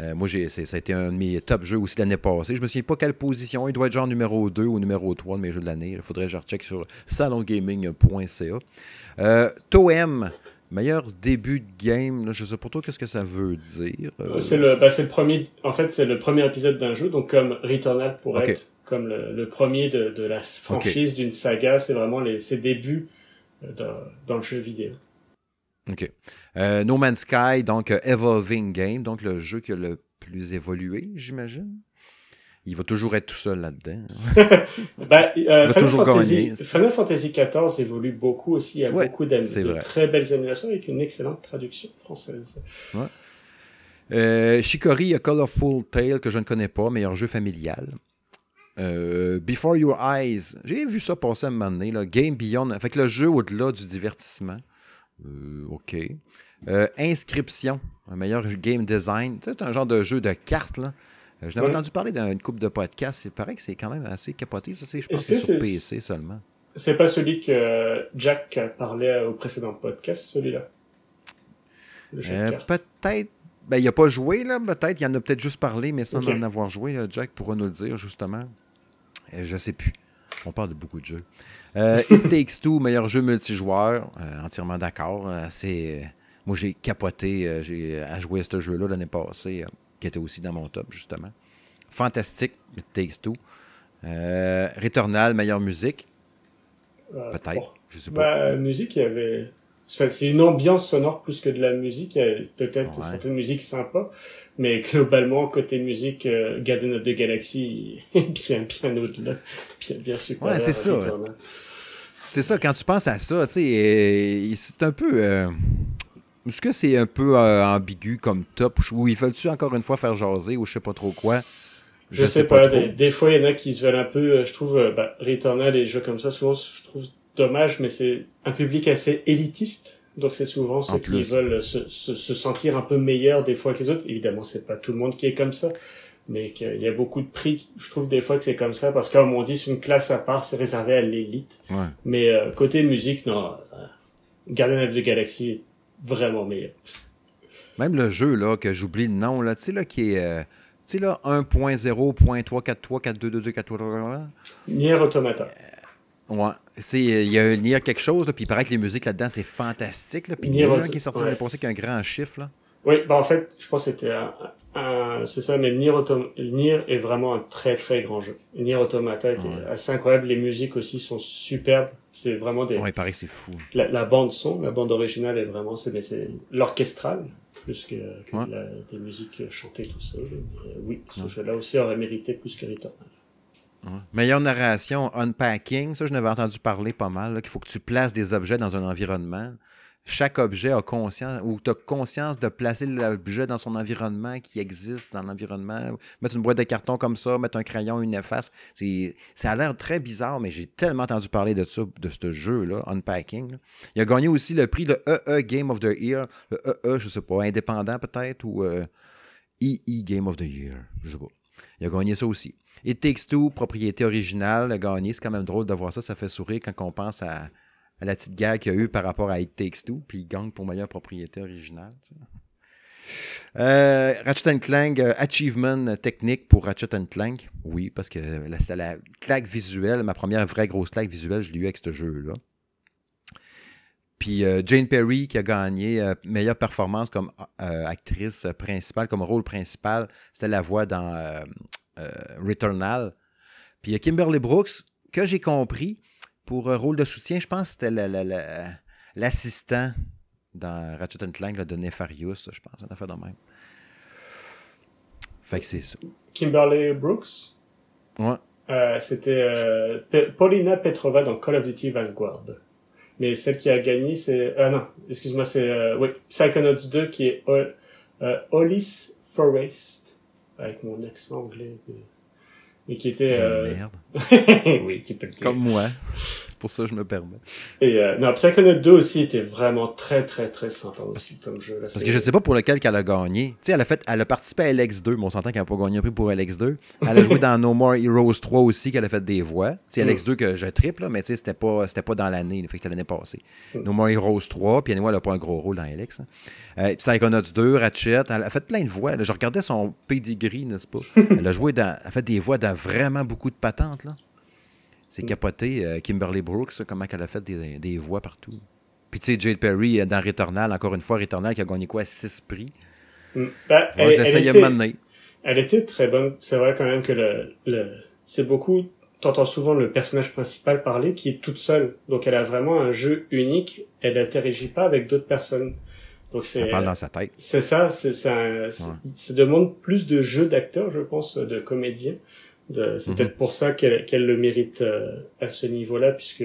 Euh, moi, j'ai, ça a été un de mes top jeux aussi l'année passée. Je me souviens pas quelle position. Il doit être genre numéro 2 ou numéro 3 de mes jeux de l'année. Il faudrait que je recheck sur salongaming.ca. Euh, Toem, meilleur début de game. je sais pas trop qu'est-ce que ça veut dire? Euh, c'est le, ben, le premier. En fait, c'est le premier épisode d'un jeu, donc comme Returnal pourrait être comme le, premier de, la franchise d'une saga. C'est vraiment les, ses débuts dans le jeu vidéo. OK. Euh, no Man's Sky, donc euh, Evolving Game, donc le jeu qui a le plus évolué, j'imagine. Il va toujours être tout seul là-dedans. [laughs] ben, euh, Final, toujours Fantasy, Final Fantasy XIV évolue beaucoup aussi. Il y a beaucoup de très belles animations avec une excellente traduction française. Ouais. Euh, Shikori, A Colorful Tale, que je ne connais pas, meilleur jeu familial. Euh, Before Your Eyes, j'ai vu ça passer un moment donné, là. Game Beyond, fait que le jeu au-delà du divertissement. Euh, OK. Euh, inscription, un meilleur game design. C'est un genre de jeu de cartes, là. Euh, je n'avais entendu parler d'une coupe de podcasts. Il paraît que c'est quand même assez capoté. Ça, je pense que c'est sur PC seulement. C'est pas celui que Jack parlait au précédent podcast, celui-là? peut-être. Ben, il n'a pas joué, là. Peut-être. Il en a peut-être juste parlé, mais sans en avoir joué. Jack pourra nous le dire, justement. je sais plus. On parle de beaucoup de jeux. Euh, It Takes Two, meilleur jeu multijoueur. Euh, entièrement d'accord. Euh, c'est, moi, j'ai capoté j'ai, à jouer à ce jeu-là l'année passée, qui était aussi dans mon top, justement. Fantastique, It Takes Two. Returnal, meilleure musique. Peut-être. Je sais pas. Bah, musique, il y avait c'est une ambiance sonore plus que de la musique. Peut-être ouais. certaines musiques sympas, mais globalement, côté musique, euh, Garden of the Galaxy [laughs] bien, bien au-delà. Bien, bien super. Ouais, c'est ça. C'est ça, quand tu penses à ça, tu sais, c'est un peu... Euh, est-ce que c'est un peu euh, ambigu comme top, ou il faut-tu encore une fois faire jaser, ou je sais pas trop quoi? Je, sais, pas, des, fois, il y en a qui se veulent un peu, je trouve, bah, Returnal et jeux comme ça, souvent, je trouve dommage, mais c'est un public assez élitiste. Donc c'est souvent ceux qui veulent se, se, se, sentir un peu meilleurs des fois que les autres. Évidemment, c'est pas tout le monde qui est comme ça, mais qu'il y a beaucoup de prix. Je trouve des fois que c'est comme ça parce que comme on dit, c'est une classe à part, c'est réservé à l'élite. Ouais. Mais euh, côté musique, non, euh, Garden of the Galaxy est vraiment meilleur. Même le jeu là que j'oublie le nom là, tu sais là qui est euh, tu sais là 1.0.343422243 Nier Automata. Ouais. Il y a, il y a quelque chose, puis il paraît que les musiques là-dedans, c'est fantastique. Là, puis il y a un qui est sorti l'année passée qui a un grand chiffre. Là. Oui, ben en fait, je pense que c'était c'est ça, mais Nier, Nier est vraiment un très très grand jeu. Nier Automata est assez incroyable. Les musiques aussi sont superbes. C'est vraiment des. Ouais, il paraît que c'est fou. La, bande son, la bande originale est vraiment, c'est, l'orchestral plus que, que des musiques chantées tout seul. Oui, ce jeu-là aussi aurait mérité plus que Returnal. Meilleure narration, unpacking, ça je n'avais entendu parler pas mal, qu'il faut que tu places des objets dans un environnement chaque objet a conscience, ou tu as conscience de placer l'objet dans son environnement qui existe dans l'environnement. Mettre une boîte de carton comme ça, mettre un crayon, une efface. Ça a l'air très bizarre, mais j'ai tellement entendu parler de ça, de ce jeu-là, Unpacking. Il a gagné aussi le prix de EE Game of the Year. Le EE, je sais pas, indépendant peut-être, ou EE euh, e Game of the Year. Je sais pas. Il a gagné ça aussi. Et Takes Two, propriété originale, a gagné. C'est quand même drôle de voir ça. Ça fait sourire quand on pense à la petite guerre qu'il y a eu par rapport à It Takes Two, puis il gagne pour meilleure propriété originale. Euh, Ratchet Clank, euh, achievement technique pour Ratchet Clank. Oui, parce que c'est la claque visuelle, ma première vraie grosse claque visuelle, je l'ai eu avec ce jeu-là. Puis euh, Jane Perry qui a gagné meilleure performance comme actrice principale, comme rôle principal, c'était la voix dans Returnal. Puis Kimberly Brooks, que j'ai compris, pour un rôle de soutien, je pense que c'était l'assistant dans Ratchet Clank de Nefarious, je pense, on a fait de même. Fait que c'est ça. Kimberly Brooks? Ouais. Euh, c'était euh, Paulina Petrova dans Call of Duty Vanguard. Mais celle qui a gagné, c'est... Ah non, excuse-moi, c'est... Euh, oui, Psychonauts 2 qui est Hollis Forest. Avec mon accent anglais mais qui était... Euh... Merde. [laughs] oui, qui peut Comme moi. Pour ça je me permets. Et euh, non, Psychonaut 2 aussi était vraiment très très très sympa aussi comme jeu. Parce que je sais pas pour lequel qu'elle a gagné. Tu sais, elle a fait, elle a participé à LX2, mais on s'entend qu'elle n'a pas gagné un prix pour LX2. Elle a joué dans No More Heroes 3 aussi, qu'elle a fait des voix. Tu sais, mm. LX2 que je triple, mais tu sais, c'était pas, c'était pas dans l'année, fait que c'était l'année passée. Mm. No More Heroes 3, puis elle n'a pas un gros rôle dans LX. Hein. Euh, Psychonauts 2, Ratchet, elle a fait plein de voix. Je regardais son pedigree, n'est-ce pas? [laughs] elle a joué dans, elle a fait des voix dans vraiment beaucoup de patentes, là. C'est capoté. Euh, Kimberly Brooks, comment elle a fait des, voix partout. Puis tu sais, Jade Perry euh, dans Returnal, encore une fois, Returnal qui a gagné quoi? Six prix? Mm. Ben, elle, était, elle était très bonne. C'est vrai quand même que le, c'est beaucoup, t'entends souvent le personnage principal parler qui est toute seule. Donc elle a vraiment un jeu unique. Elle n'interagit pas avec d'autres personnes. Donc c'est. Elle parle dans sa tête. C'est ça, c'est ça. Ça demande plus de jeux d'acteurs, je pense, de comédiens. C'est mhm. peut-être pour ça qu'elle le mérite euh, à ce niveau-là, puisque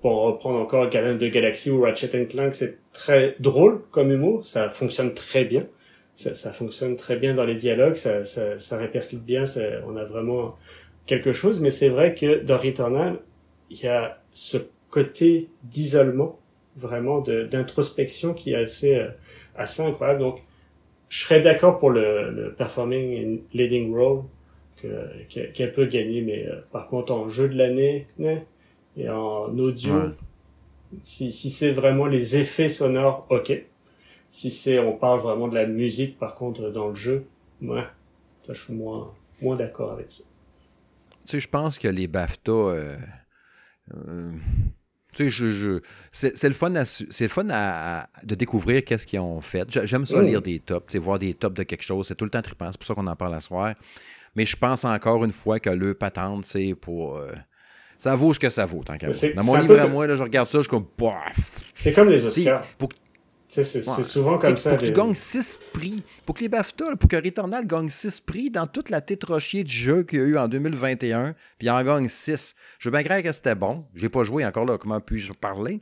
pour reprendre encore Gardien de Galaxy ou Ratchet Clank, c'est très drôle comme humour, ça fonctionne très bien, ça, ça fonctionne très bien dans les dialogues, ça, ça, ça répercute bien, on a vraiment quelque chose, mais c'est vrai que dans Returnal, il y a ce côté d'isolement, vraiment d'introspection qui est assez euh, assez incroyable. Donc, je serais d'accord pour le, le performing leading role qu'elle peut gagner, mais euh, par contre en jeu de l'année et en audio, si, si c'est vraiment les effets sonores, ok. Si c'est on parle vraiment de la musique, par contre dans le jeu, ouais, je suis moins moins d'accord avec ça. Tu sais, je pense que les BAFTA euh, euh, tu sais, je, je c'est le fun, c'est le fun à, de découvrir qu'est-ce qu'ils ont fait. J'aime ça lire des tops, tu sais, voir des tops de quelque chose. C'est tout le temps trippant. C'est pour ça qu'on en parle à soir. Mais je pense encore une fois que le patente, c'est pour. Euh, ça vaut ce que ça vaut, tant qu'à Dans mon livre à moi, là, je regarde ça, je suis comme. C'est comme les Oscars. C'est souvent comme ça. Pour que tu gagnes 6 prix. Pour que les BAFTA, pour que Returnal gagne 6 prix dans toute la tétrochier du jeu qu'il y a eu en 2021, puis il en gagne 6. Je veux bien croire que c'était bon. J'ai pas joué encore là, comment puis-je parler?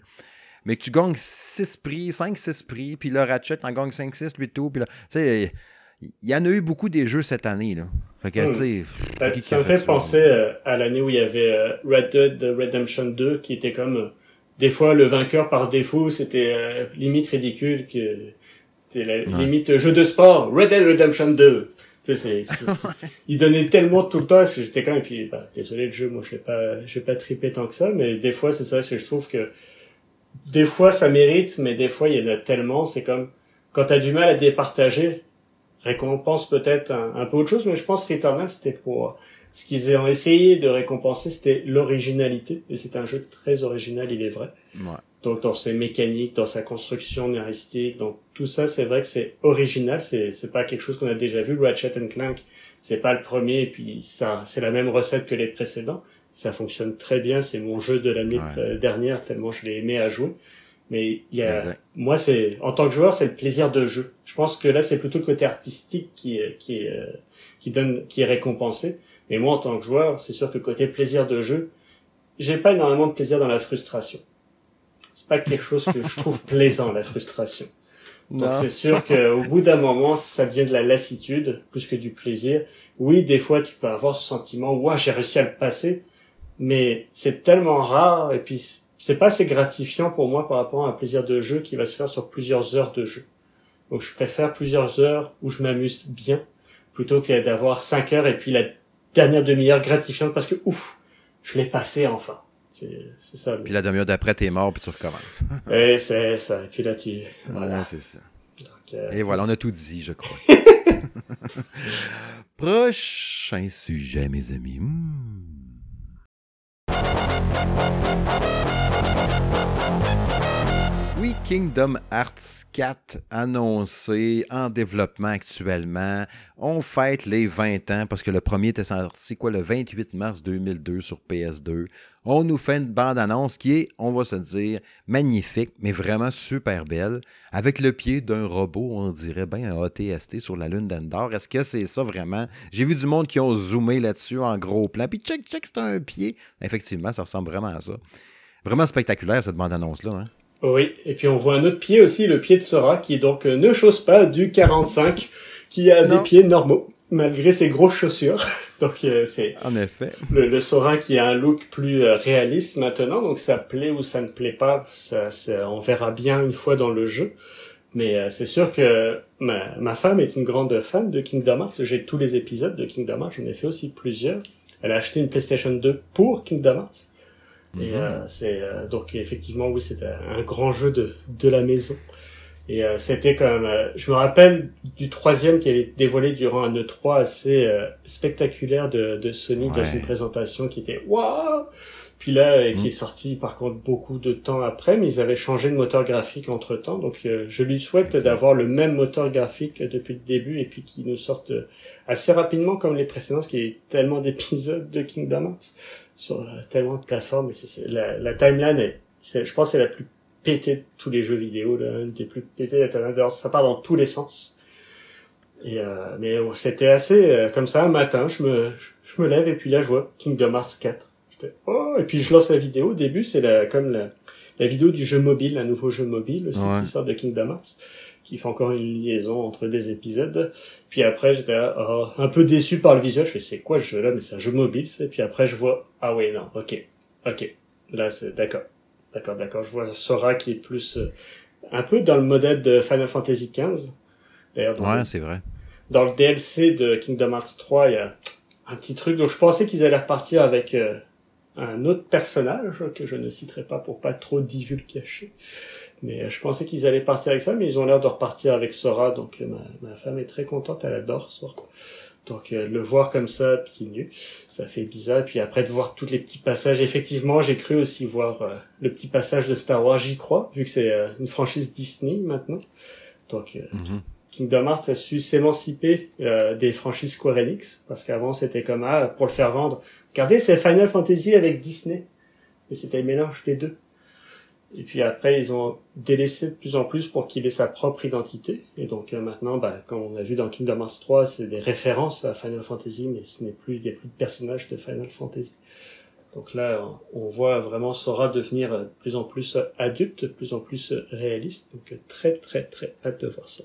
Mais que tu gagnes 6 prix, 5-6 prix, puis le Ratchet en gagne 5-6, lui tout. Puis là, tu sais, il y en a eu beaucoup des jeux cette année. Là. Hmm. Ben, ça me fait penser euh, à l'année où il y avait euh, Red Dead Redemption 2 qui était comme euh, des fois le vainqueur par défaut c'était limite ridicule que c'était la limite jeu de sport Red Dead Redemption 2 tu sais, il donnait tellement tout le temps que j'étais quand même puis bah, désolé le jeu moi je l'ai pas j'ai pas trippé tant que ça mais des fois c'est ça que je trouve que des fois ça mérite mais des fois il y en a tellement c'est comme quand t'as du mal à départager récompense peut-être un, peu autre chose, mais je pense que Returnal, c'était pour... Ce qu'ils ont essayé de récompenser, c'était l'originalité. Et c'est un jeu très original, il est vrai. Donc dans ses mécaniques, dans sa construction numéristique, donc tout ça, c'est vrai que c'est original. C'est c'est pas quelque chose qu'on a déjà vu. Ratchet Clank, c'est pas le premier, et puis ça, c'est la même recette que les précédents. Ça fonctionne très bien. C'est mon jeu de l'année dernière tellement je l'ai aimé à jouer. Mais il y a, moi, c'est en tant que joueur, c'est le plaisir de jeu. Je pense que là, c'est plutôt le côté artistique qui qui euh, qui donne, qui est récompensé. Mais moi, en tant que joueur, c'est sûr que côté plaisir de jeu, j'ai pas énormément de plaisir dans la frustration. C'est pas quelque chose que je trouve [laughs] plaisant, la frustration. Donc c'est sûr qu'au bout d'un moment, ça devient de la lassitude plus que du plaisir. Oui, des fois, tu peux avoir ce sentiment, ouais, j'ai réussi à le passer, mais c'est tellement rare et puis c'est pas assez gratifiant pour moi par rapport à un plaisir de jeu qui va se faire sur plusieurs heures de jeu. Donc je préfère plusieurs heures où je m'amuse bien plutôt que d'avoir cinq heures et puis la dernière demi-heure gratifiante parce que ouf, je l'ai passé enfin. C'est ça. Puis la demi-heure d'après, t'es mort, puis tu recommences. [laughs] et c'est ça. Et puis là, tu... Voilà. c'est ça. Euh, et voilà, on a tout dit, je crois. [laughs] Prochain sujet, mes amis. Hmm. Oui, Kingdom Hearts 4 annoncé en développement actuellement. On fête les 20 ans parce que le premier était sorti quoi le 28 mars 2002 sur PS2. On nous fait une bande-annonce qui est, on va se dire, magnifique, mais vraiment super belle, avec le pied d'un robot, on dirait bien un ATST sur la lune d'Endor. Est-ce que c'est ça vraiment? J'ai vu du monde qui ont zoomé là-dessus en gros plan, puis check, check, c'est un pied. Effectivement, ça ressemble vraiment à ça. Vraiment spectaculaire cette bande-annonce-là. Hein? Oui, et puis on voit un autre pied aussi, le pied de Sora, qui donc euh, ne chausse pas du 45, qui a des pieds normaux, malgré ses grosses chaussures. [laughs] donc euh, c'est en effet le, Sora qui a un look plus euh, réaliste maintenant, donc ça plaît ou ça ne plaît pas, ça, on verra bien une fois dans le jeu. Mais c'est sûr que ma, ma femme est une grande fan de Kingdom Hearts. J'ai tous les épisodes de Kingdom Hearts, j'en ai fait aussi plusieurs. Elle a acheté une PlayStation 2 pour Kingdom Hearts. Et mhm. euh, c'est euh, donc effectivement oui c'était un grand jeu de de la maison. Et euh, c'était quand même, je me rappelle du troisième qui avait dévoilé durant un E3 assez spectaculaire de, de Sony dans une présentation qui était waouh. Puis là, qui mhm. est sorti par contre beaucoup de temps après, mais ils avaient changé de moteur graphique entre temps. Donc je lui souhaite d'avoir le même moteur graphique depuis le début et puis qu'il nous sorte assez rapidement comme les précédents, parce qu'il y a tellement [laughs] d'épisodes de Kingdom Hearts sur euh, tellement de plateformes. Et c'est, la, la timeline, est, c'est, je pense, c'est la plus pétée de tous les jeux vidéo, là, des plus pétées. La ça part dans tous les sens. Et euh, mais c'était assez euh, comme ça un matin, je me je, me lève et puis là je vois Kingdom Hearts 4. oh et puis je lance la vidéo. Au début c'est la comme la, la vidéo du jeu mobile, un nouveau jeu mobile aussi qui sort de Kingdom Hearts qui fait encore une liaison entre des épisodes. Puis après, j'étais oh, un peu déçu par le visuel. Je fais, c'est quoi ce jeu-là? Mais c'est un jeu mobile, c'est. Puis après, je vois, ah oui, non, ok, ok. Là, c'est d'accord. D'accord, d'accord. Je vois Sora qui est plus, euh, un peu dans le modèle de Final Fantasy XV. D'ailleurs, ouais, c'est vrai. Dans le DLC de Kingdom Hearts 3, il y a un petit truc. Donc, je pensais qu'ils allaient repartir avec euh, un autre personnage que je ne citerai pas pour pas trop divulgacher. Mais euh, je pensais qu'ils allaient partir avec ça, mais ils ont l'air de repartir avec Sora, donc euh, ma, ma femme est très contente, elle adore Sora. Donc euh, le voir comme ça, pieds nus, ça fait bizarre. Et puis après de voir tous les petits passages, effectivement, j'ai cru aussi voir le petit passage de Star Wars, j'y crois, vu que c'est une franchise Disney maintenant. Donc mhm. Kingdom Hearts a su s'émanciper des franchises Square Enix, parce qu'avant c'était comme ah pour le faire vendre, regardez c'est Final Fantasy avec Disney, et c'était le mélange des deux. Et puis après, ils ont délaissé de plus en plus pour qu'il ait sa propre identité. Et donc euh, maintenant, bah, comme on a vu dans Kingdom Hearts 3, c'est des références à Final Fantasy, mais ce n'est plus, il n'y a plus de personnages de Final Fantasy. Donc là, on voit vraiment Sora devenir de plus en plus adulte, de plus en plus réaliste. Donc très, très, très hâte de voir ça.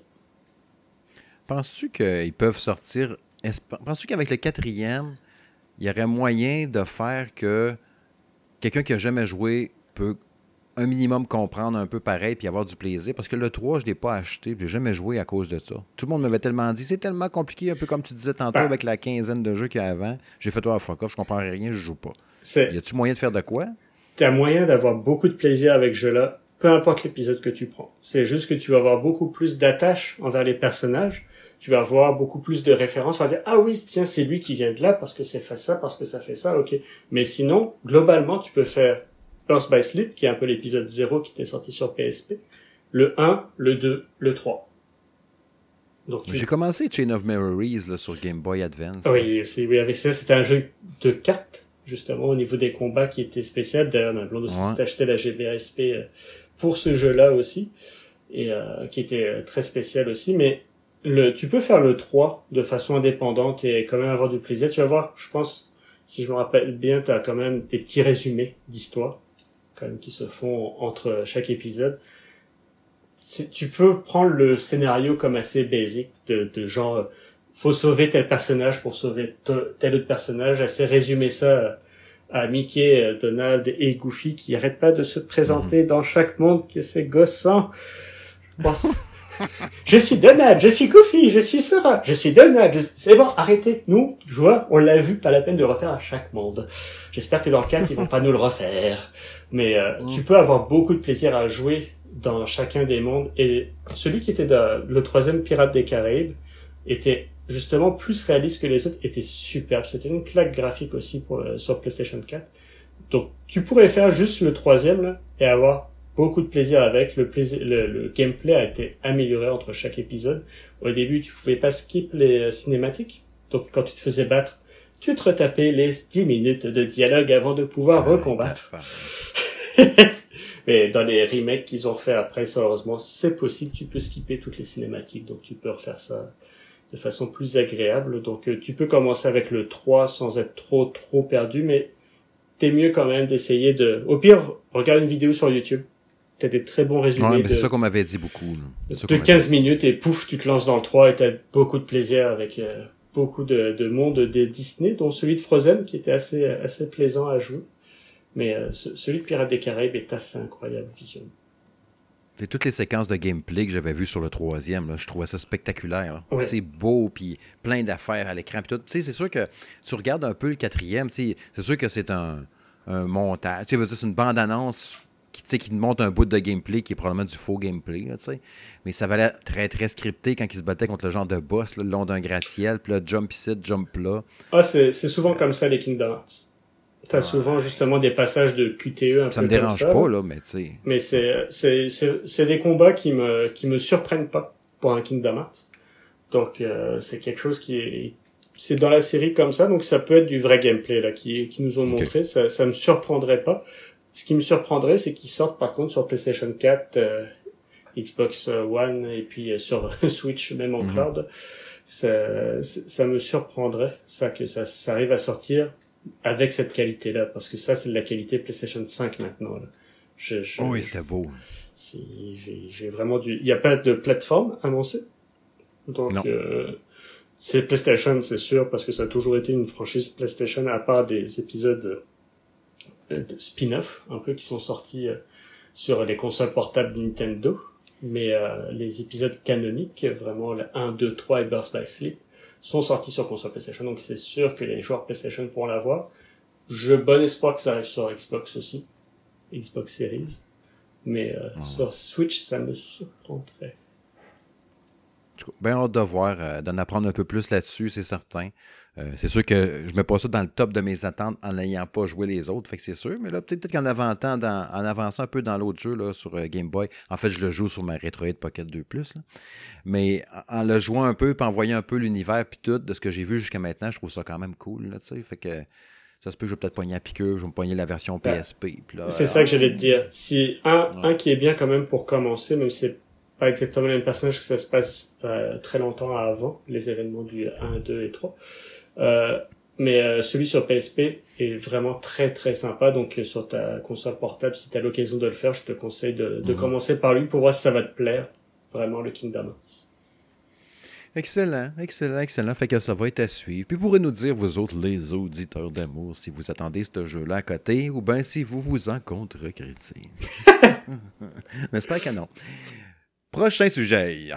Penses-tu qu'ils peuvent sortir... Penses-tu qu'avec le quatrième, il y aurait moyen de faire que quelqu'un qui a jamais joué peut un minimum comprendre un peu pareil puis avoir du plaisir. Parce que le 3, je ne l'ai pas acheté, je n'ai jamais joué à cause de ça. Tout le monde m'avait tellement dit, c'est tellement compliqué, un peu comme tu disais tantôt ben. avec la quinzaine de jeux qu'il y a avant. J'ai fait toi à fuck off, je comprends rien, je joue pas. Y a-tu moyen de faire de quoi? Tu as moyen d'avoir beaucoup de plaisir avec ce jeu-là, peu importe l'épisode que tu prends. C'est juste que tu vas avoir beaucoup plus d'attache envers les personnages. Tu vas avoir beaucoup plus de références. Tu vas dire, ah oui, tiens, c'est lui qui vient de là parce que c'est fait ça, parce que ça fait ça, ok. Mais sinon, globalement, tu peux faire Earth by Sleep, qui est un peu l'épisode 0 qui était sorti sur PSP, le 1, le 2, le 3. Donc, J'ai commencé Chain of Memories là, sur Game Boy Advance. Oui, oui avec ça, c'était un jeu de cartes, justement, au niveau des combats qui était spécial. D'ailleurs, ma blonde aussi s'est acheté la GBSP euh, pour ce jeu-là aussi, et euh, qui était euh, très spécial aussi. Mais le, tu peux faire le 3 de façon indépendante et quand même avoir du plaisir. Tu vas voir, je pense, si je me rappelle bien, tu as quand même des petits résumés d'histoire quand même qui se font entre chaque épisode tu peux prendre le scénario comme assez basique de, de genre faut sauver tel personnage pour sauver tel autre personnage, assez résumer ça à Mickey, Donald et Goofy qui arrêtent pas de se présenter mhm. dans chaque monde que c'est gossant. je [laughs] suis Donald, je suis Goofy, je suis Sora, je suis Donald. C'est bon, arrêtez. Nous, je vois, on l'a vu, pas la peine de le refaire à chaque monde. J'espère que dans le 4, ils vont pas nous le refaire. Mais euh, tu peux avoir beaucoup de plaisir à jouer dans chacun des mondes. Et celui qui était le troisième pirate des Caraïbes était justement plus réaliste que les autres, était superbe. C'était une claque graphique aussi pour, euh, sur PlayStation 4. Donc tu pourrais faire juste le troisième là, et avoir beaucoup de plaisir avec. Le, plaisir, le, gameplay a été amélioré entre chaque épisode. Au début, tu pouvais pas skip les euh, cinématiques. Donc quand tu te faisais battre, tu te retapais les 10 minutes de dialogue avant de pouvoir recombattre. [laughs] Mais dans les remakes qu'ils ont fait après, ça, heureusement, c'est possible. Tu peux skipper toutes les cinématiques, donc tu peux refaire ça de façon plus agréable. Donc euh, tu peux commencer avec le 3 sans être trop trop perdu, mais t'es mieux quand même d'essayer de... Au pire, regarde une vidéo sur YouTube. T'as des très bons résumés. c'est ça qu'on m'avait dit beaucoup. De 15 minutes et pouf, tu te lances dans le 3 et t'as beaucoup de plaisir avec euh, beaucoup de, de monde de Disney, dont celui de Frozen qui était assez assez plaisant à jouer. Mais euh, celui de Pirates des Caraïbes est assez incroyable, vision. C'est toutes les séquences de gameplay que j'avais vues sur le troisième, là, je trouvais ça spectaculaire. C'est beau, puis plein d'affaires à l'écran. C'est sûr que tu regardes un peu le quatrième, c'est sûr que c'est un, un, montage. C'est une bande-annonce qui, qui te montre un bout de gameplay qui est probablement du faux gameplay. Là, Mais ça valait très, très scripté quand ils se battaient contre le genre de boss le long d'un gratte-ciel, puis là, jump ici, jump là. Ah, c'est souvent comme ça les Kingdom Hearts. T'as souvent justement des passages de QTE un ça peu me dérange pas là, mais tu sais. Mais c'est des combats qui me qui me surprennent pas pour un Kingdom Hearts. Donc euh, c'est quelque chose qui est c'est dans la série comme ça, donc ça peut être du vrai gameplay là qui qui nous ont montré. Ça ça me surprendrait pas. Ce qui me surprendrait, c'est qu'ils sortent par contre sur PlayStation 4, euh, Xbox One et puis euh, sur [laughs] Switch même en mhm. cloud. Ça, ça me surprendrait ça que ça, ça arrive à sortir avec cette qualité-là, parce que ça, c'est de la qualité PlayStation 5 maintenant. Là. Je, je, oh oui, c'était beau. J'ai vraiment du... Il n'y a pas de plateforme annoncée? Donc, euh, c'est PlayStation, c'est sûr, parce que ça a toujours été une franchise PlayStation, à part des épisodes de spin-off, un peu, qui sont sortis euh, sur les consoles portables de Nintendo. Mais euh, les épisodes canoniques, vraiment le 1, 2, 3 et Burst by Sleep, sont sortis sur console PlayStation, donc c'est sûr que les joueurs PlayStation pourront l'avoir. Je bon espoir que ça arrive sur Xbox aussi, Xbox Series, mais euh, sur Switch, ça me surprendrait. Ben hâte de voir, euh, d'en apprendre un peu plus là-dessus, c'est certain. Euh, c'est sûr que je mets pas ça dans le top de mes attentes en n'ayant pas joué les autres, fait que c'est sûr. Mais là, peut-être qu'en avançant, dans, en avançant un peu dans l'autre jeu là, sur euh, Game Boy, en fait, je le joue sur ma Retroid Pocket 2 Plus. Mais en le jouant un peu, puis en voyant un peu l'univers, puis tout, de ce que j'ai vu jusqu'à maintenant, je trouve ça quand même cool. Là, fait que ça se peut que je vais peut-être poigner à piqueur, je vais me poigner la version PSP. c'est ça que j'allais te dire. Si un, un qui est bien quand même pour commencer, même si c'est pas exactement le même personnage que ça se passe euh, très longtemps avant les événements du 1, 2 et 3. Euh, mais euh, celui sur PSP est vraiment très très sympa. Donc euh, sur ta console portable, si tu as l'occasion de le faire, je te conseille de, de mhm. commencer par lui pour voir si ça va te plaire. Vraiment le Kingdom Hearts. Excellent, excellent, excellent. Fait que ça va être à suivre. Puis pourrez nous dire, vous autres, les auditeurs d'amour, si vous attendez ce jeu-là à côté ou bien si vous vous en contre-critiquez. [laughs] N'est-ce pas que non? Prochain sujet.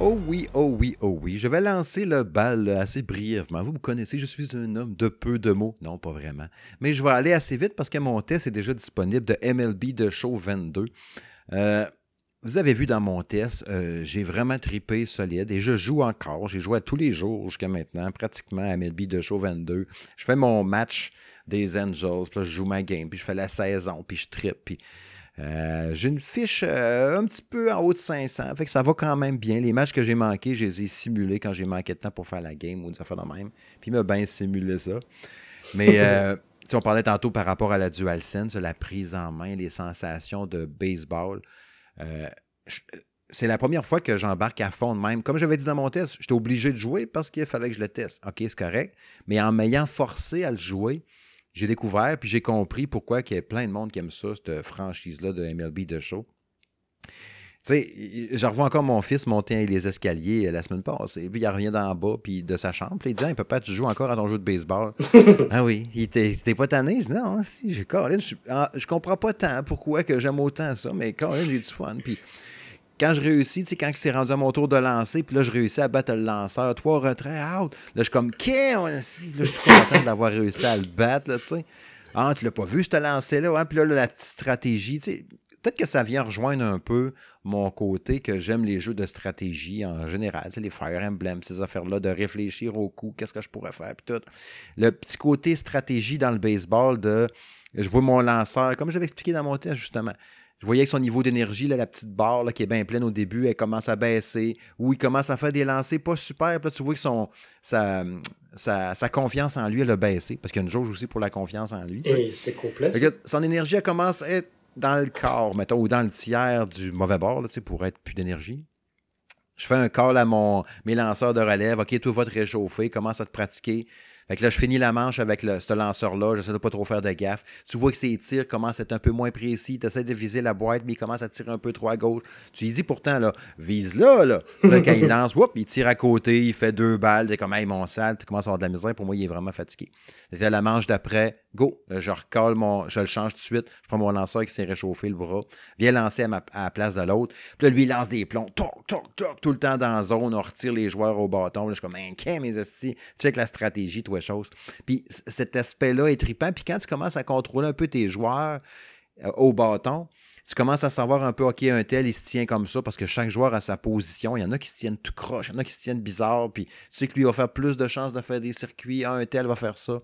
Oh oui, oh oui, oh oui. Je vais lancer le bal assez brièvement. Vous me connaissez, je suis un homme de peu de mots. Non, pas vraiment. Mais je vais aller assez vite parce que mon test est déjà disponible de MLB de Show 22. Euh, vous avez vu dans mon test, euh, j'ai vraiment tripé solide et je joue encore. J'ai joué à tous les jours jusqu'à maintenant, pratiquement à MLB de Show 22. Je fais mon match des Angels, puis là, je joue ma game, puis je fais la saison, puis je tripe, puis euh, j'ai une fiche euh, un petit peu en haut de 500, fait que ça va quand même bien. Les matchs que j'ai manqués, je les ai simulés quand j'ai manqué de temps pour faire la game ou des affaires de même. Puis il m'a bien simulé ça. Mais euh, [laughs] on parlait tantôt par rapport à la DualSense, la prise en main, les sensations de baseball. C'est la première fois que j'embarque à fond de même. Comme j'avais dit dans mon test, j'étais obligé de jouer parce qu'il fallait que je le teste. OK, c'est correct. Mais en m'ayant forcé à le jouer, j'ai découvert, puis j'ai compris pourquoi il y a plein de monde qui aime ça, cette franchise-là de MLB de show. Tu sais, je revois encore mon fils monter les escaliers euh, la semaine passée, puis il revient d'en bas, puis de sa chambre, puis il dit ah, Papa, tu joues encore à ton jeu de baseball? [laughs] Ah oui, il était pas tanné Je dis Non, si, je, je, ah, je comprends pas tant pourquoi que j'aime autant ça, mais quand même, j'ai du fun. Puis quand je réussis, tu sais, quand c'est rendu à mon tour de lancer, puis là, je réussis à battre le lanceur, trois retraits, out. Là, je suis comme, qu'est-ce? Là, je suis trop content d'avoir réussi à le battre, là, tu sais. Ah, tu l'as pas vu, je te lançais là, hein? puis là, la petite stratégie, tu sais. Peut-être que ça vient rejoindre un peu mon côté que j'aime les jeux de stratégie en général, les Fire Emblem, ces affaires-là, de réfléchir au coup, qu'est-ce que je pourrais faire, puis tout. Le petit côté stratégie dans le baseball de je vois mon lanceur, comme j'avais expliqué dans mon test, justement. Je voyais que son niveau d'énergie, la petite barre là, qui est bien pleine au début, elle commence à baisser. Ou il commence à faire des lancers pas super. Puis là, tu vois que son, sa, sa, confiance en lui, elle a baissé. Parce qu'il y a une jauge aussi pour la confiance en lui. Et c'est complet. Son énergie, elle commence à être dans le corps, mettons, ou dans le tiers du mauvais bord, là, pour être plus d'énergie. Je fais un call à mon, mes lanceurs de relève. OK, tout va te réchauffer, commence à te pratiquer. Fait que là, je finis la manche avec le, ce lanceur-là. J'essaie de pas trop faire de gaffe. Tu vois que ses tirs commencent à être un peu moins précis. Tu essaies de viser la boîte, mais il commence à tirer un peu trop à gauche. Tu lui dis pourtant, là, vise là, là. là quand il [laughs] lance, whoop, il tire à côté, il fait deux balles. T'es comme, hey, mon sale, tu commences à avoir de la misère. Pour moi, il est vraiment fatigué. C'était la manche d'après. Go, je recolle mon, je le change tout de suite. Je prends mon lanceur qui s'est réchauffé le bras. Viens lancer à, la place de l'autre. Puis là, lui, il lance des plombs. Toc, toc, toc, tout le temps dans la zone. On retire les joueurs au bâton. Là, je suis comme, un mes estis. Check la stratégie, toi, chose. Puis cet aspect-là est trippant. Puis quand tu commences à contrôler un peu tes joueurs euh, au bâton, tu commences à savoir un peu, OK, un tel, il se tient comme ça parce que chaque joueur a sa position. Il y en a qui se tiennent tout croche, il y en a qui se tiennent bizarre. Puis tu sais que lui va faire plus de chances de faire des circuits. un tel va faire ça.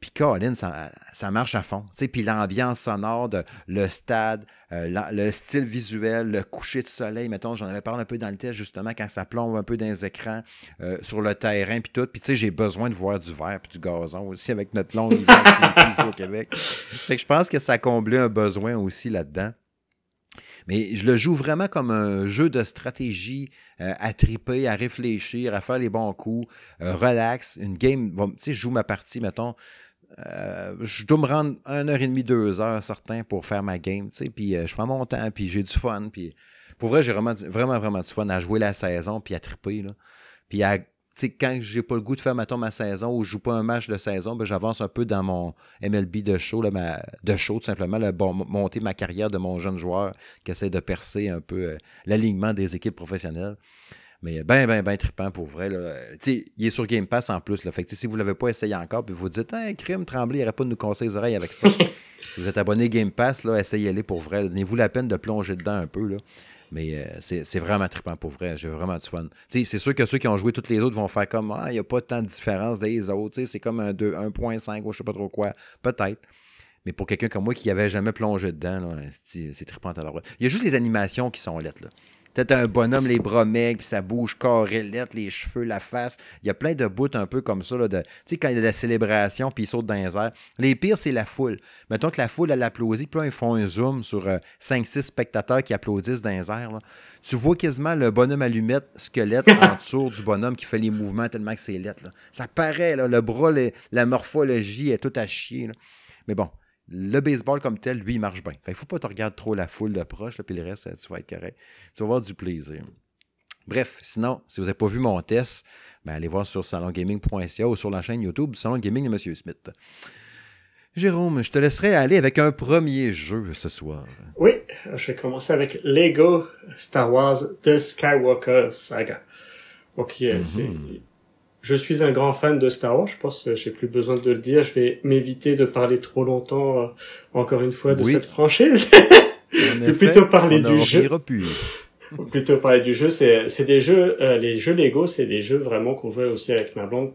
Puis Colin, ça, ça, marche à fond. Puis l'ambiance sonore, de, le stade, euh, le style visuel, le coucher de soleil, mettons, j'en avais parlé un peu dans le test justement, quand ça plombe un peu dans les écrans, euh, sur le terrain, puis tout. Puis tu sais, j'ai besoin de voir du verre puis du gazon aussi avec notre long hiver ici au Québec. [laughs] Fait que je pense que ça a comblé un besoin aussi là-dedans. Mais je le joue vraiment comme un jeu de stratégie euh, à triper, à réfléchir, à faire les bons coups, relax. Une game, tu sais, je joue ma partie, mettons, euh, je dois me rendre une heure et demie, deux heures certains pour faire ma game, tu sais, puis euh, je prends mon temps, puis j'ai du fun, puis pour vrai, j'ai vraiment, vraiment, du fun à jouer la saison, puis à triper, là. Puis à, quand j'ai pas le goût de faire, mettons, ma saison ou je joue pas un match de saison, ben, j'avance un peu dans mon MLB de show, là, ma, de show, tout simplement, bon, monter ma carrière de mon jeune joueur qui essaie de percer un peu euh, l'alignement des équipes professionnelles. Mais ben, ben, ben trippant pour vrai. Là. il est sur Game Pass en plus. Là. Fait que, si vous ne l'avez pas essayé encore, puis vous dites, un crime, tremblé, il n'y aurait pas de nous conseiller les oreilles avec ça. [laughs] si vous êtes abonné Game Pass, là, essayez-les pour vrai. Donnez-vous la peine de plonger dedans un peu. Là. Mais euh, c'est vraiment trippant pour vrai. J'ai vraiment du fun. C'est sûr que ceux qui ont joué toutes les autres vont faire comme Ah, il n'y a pas tant de différence des autres. C'est comme un 1.5 ou je sais pas trop quoi. Peut-être. Mais pour quelqu'un comme moi qui n'avait jamais plongé dedans, c'est trippant à la Il y a juste les animations qui sont lettres. Là. Peut-être un bonhomme, les bras maigres, puis ça bouge carré, les cheveux, la face. Il y a plein de bouts un peu comme ça. Là, de, tu sais, quand il y a de la célébration, puis ils sautent dans les airs. Les pires, c'est la foule. Mettons que la foule, elle applaudit, puis là, ils font un zoom sur 5-6 euh, spectateurs qui applaudissent dans les airs. Tu vois quasiment le bonhomme allumette, squelette, [laughs] en dessous du bonhomme qui fait les mouvements tellement que c'est lettre. Ça paraît, là, le bras, la morphologie est tout à chier. Mais bon, le baseball comme tel, lui, il marche bien. Fait faut pas te regarder trop la foule de proche, puis le reste, tu vas être correct. Tu vas avoir du plaisir. Bref, sinon, si vous n'avez pas vu mon test, ben allez voir sur salongaming.ca ou sur la chaîne YouTube Salon Gaming de M. Smith. Jérôme, je te laisserai aller avec un premier jeu ce soir. Oui, je vais commencer avec Lego Star Wars The Skywalker Saga. Ok, mm c'est je suis un grand fan de Star Wars, je pense que j'ai plus besoin de le dire, je vais m'éviter de parler trop longtemps, euh, encore une fois, de cette franchise. [laughs] plutôt parler du jeu. plutôt parler du jeu, c'est des jeux, euh, les jeux Lego, c'est des jeux vraiment qu'on jouait aussi avec ma blonde.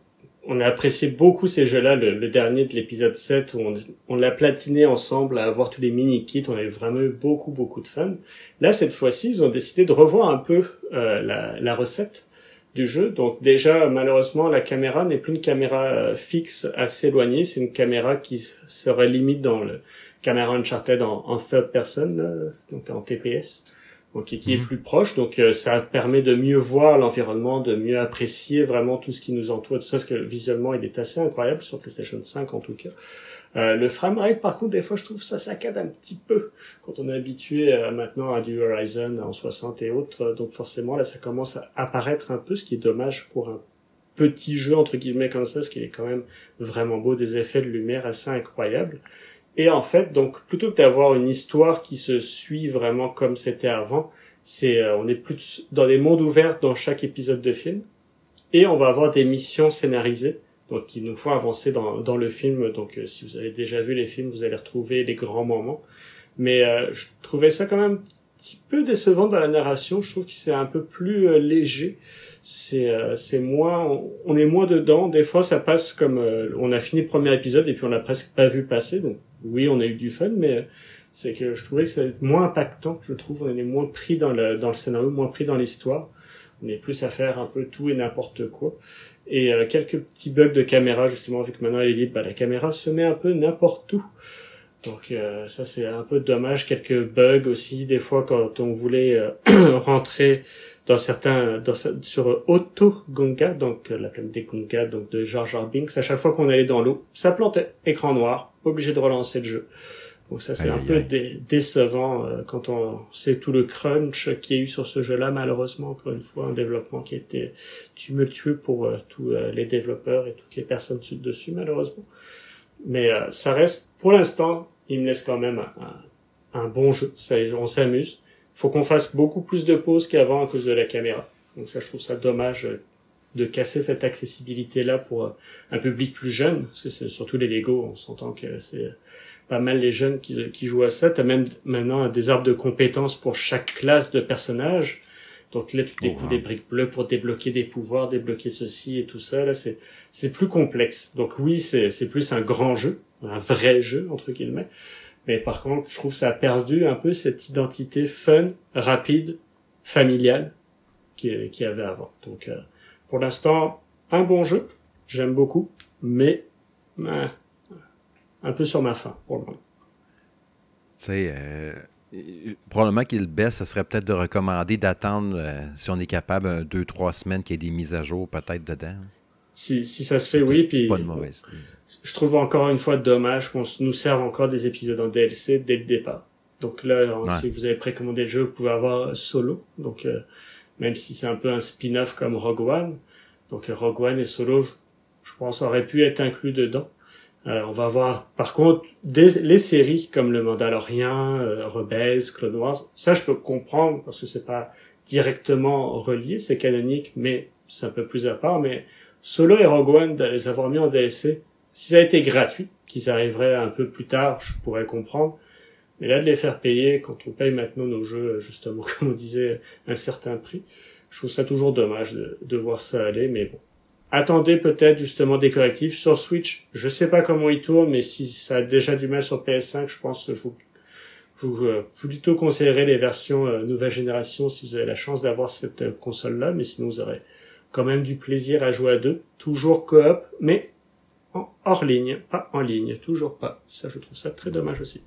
On a apprécié beaucoup ces jeux-là, le, dernier de l'épisode 7 où on, on l'a platiné ensemble à avoir tous les mini-kits, on avait vraiment eu beaucoup beaucoup de fun. Là, cette fois-ci, ils ont décidé de revoir un peu euh, la, la recette du jeu. Donc déjà, malheureusement, la caméra n'est plus une caméra euh, fixe assez éloignée. C'est une caméra qui serait limite dans le caméra Uncharted en, en third person, donc en TPS, donc qui est mhm. plus proche. Donc euh, ça permet de mieux voir l'environnement, de mieux apprécier vraiment tout ce qui nous entoure, tout ça, parce que visuellement, il est assez incroyable sur PlayStation 5 en tout cas. Euh, le framerate, par contre, des fois, je trouve ça saccade un petit peu quand on est habitué euh, maintenant à du Horizon en 60 et autres. Donc forcément, là, ça commence à apparaître un peu, ce qui est dommage pour un petit jeu entre guillemets comme ça, ce qui est quand même vraiment beau, des effets de lumière assez incroyables. Et en fait, donc plutôt que d'avoir une histoire qui se suit vraiment comme c'était avant, c'est euh, on est plus dans des mondes ouverts dans chaque épisode de film, et on va avoir des missions scénarisées donc qui nous font avancer dans, dans le film. Donc euh, si vous avez déjà vu les films, vous allez retrouver les grands moments. Mais euh, je trouvais ça quand même un petit peu décevant dans la narration. Je trouve que c'est un peu plus euh, léger. C'est c'est moins on, est moins dedans. Des fois ça passe comme on a fini le premier épisode et puis on l'a presque pas vu passer. Donc oui on a eu du fun, mais c'est que je trouvais que c'est moins impactant. Je trouve on est moins pris dans le dans le scénario, moins pris dans l'histoire. On est plus à faire un peu tout et n'importe quoi et euh, quelques petits bugs de caméra justement vu que maintenant elle est libre bah, la caméra se met un peu n'importe où. Donc euh, ça c'est un peu dommage. Quelques bugs aussi des fois quand on voulait euh, [clears throat] rentrer dans certains dans, sur Auto Gonga donc la planète des Gonga donc de George. Binks à chaque fois qu'on allait dans l'eau ça plantait. Écran noir obligé de relancer le jeu donc ça c'est un peu décevant euh, quand on sait tout le crunch qu'il y a eu sur ce jeu-là malheureusement encore une fois un développement qui était tumultueux pour euh, tous euh, les développeurs et toutes les personnes dessus malheureusement. Mais ça reste pour l'instant il me laisse quand même un, un bon jeu. Ça, on s'amuse. Faut qu'on fasse beaucoup plus de pauses qu'avant à cause de la caméra. Donc ça je trouve ça dommage de casser cette accessibilité là pour un public plus jeune parce que c'est surtout les Lego on s'entend que c'est pas mal les jeunes qui, qui jouent à ça. T'as même maintenant des arbres de compétences pour chaque classe de personnage. Donc là, tu découvres des briques bleues pour débloquer des pouvoirs, débloquer ceci et tout ça. Là, c'est c'est plus complexe. Donc oui, c'est c'est plus un grand jeu, un vrai jeu entre guillemets. Mais par contre, je trouve ça a perdu un peu cette identité fun, rapide, familiale qui qui avait avant. Donc euh, pour l'instant, un bon jeu, j'aime beaucoup, mais euh, un peu sur ma faim pour le moment. Tu sais, euh, probablement qu'il baisse, ce serait peut-être de recommander d'attendre, euh, si on est capable, deux, trois semaines qu'il y ait des mises à jour peut-être dedans. Si, si ça se fait, oui. Puis, pas de mauvaise. Je trouve encore une fois dommage qu'on nous serve encore des épisodes en DLC dès le départ. Donc là, si vous avez précommandé le jeu, vous pouvez avoir solo. Donc euh, même si c'est un peu un spin-off comme Rogue One. Donc Rogue One et solo, je, je pense, aurait pu être inclus dedans. Euh, on va voir par contre des, les séries comme Le Mandalorian, euh, Rebels, Clone Wars. Ça, je peux comprendre parce que c'est pas directement relié, c'est canonique, mais c'est un peu plus à part. Mais Solo et Rogue One, de les avoir mis en DLC, si ça a été gratuit, qu'ils arriveraient un peu plus tard, je pourrais comprendre. Mais là, de les faire payer quand on paye maintenant nos jeux, justement, [laughs] comme on disait, un certain prix, je trouve ça toujours dommage de, de voir ça aller. Mais bon, attendez peut-être justement des correctifs sur Switch. Je sais pas comment il tourne, mais si ça a déjà du mal sur PS5, je pense que je vous, vous euh, plutôt conseillerais les versions euh, nouvelle génération si vous avez la chance d'avoir cette euh, console-là, mais sinon vous aurez quand même du plaisir à jouer à deux, toujours coop, mais hors ligne, pas en ligne, toujours pas. Ça, je trouve ça très dommage aussi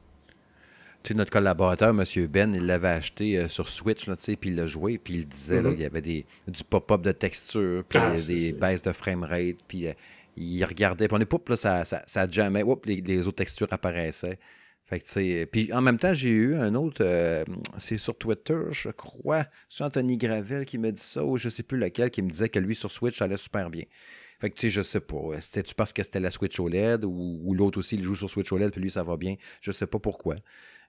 notre collaborateur, M. Ben, il l'avait acheté euh, sur Switch, puis il l'a joué, puis il disait mm-hmm. qu'il y avait des, du pop-up de texture, puis ah, des baisses de framerate, puis euh, il regardait, puis on est poup, là, ça, ça, ça jamais, les, autres textures apparaissaient. Fait que, puis en même temps, j'ai eu un autre, euh, c'est sur Twitter, je crois, c'est Anthony Gravel qui me dit ça, ou je sais plus lequel, qui me disait que lui, sur Switch, ça allait super bien. Fait que, tu sais, je sais pas. C'était-tu parce que c'était la Switch OLED ou, ou l'autre aussi, il joue sur Switch OLED, puis lui, ça va bien. Je sais pas pourquoi.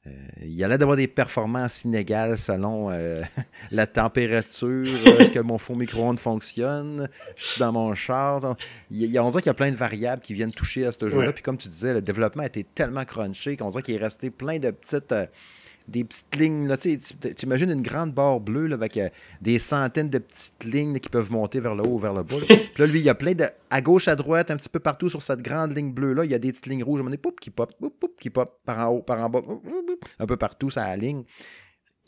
Euh, il y allait d'avoir des performances inégales selon euh, [laughs] la température, est-ce que mon faux micro-ondes fonctionne, je suis dans mon char. Il, on dirait qu'il y a plein de variables qui viennent toucher à ce jeu-là. Puis comme tu disais, le développement a été tellement crunché qu'on dirait qu'il est resté plein de petites, euh, des petites lignes. Là, tu imagines une grande barre bleue là, avec euh, des centaines de petites lignes qui peuvent monter vers le haut ou vers le bas. [laughs] Puis là, lui, il y a plein de. À gauche, à droite, un petit peu partout sur cette grande ligne bleue-là, il y a des petites lignes rouges. On est poup, qui pop, poup, poup, qui pop, par en haut, par en bas, un peu partout, ça la ligne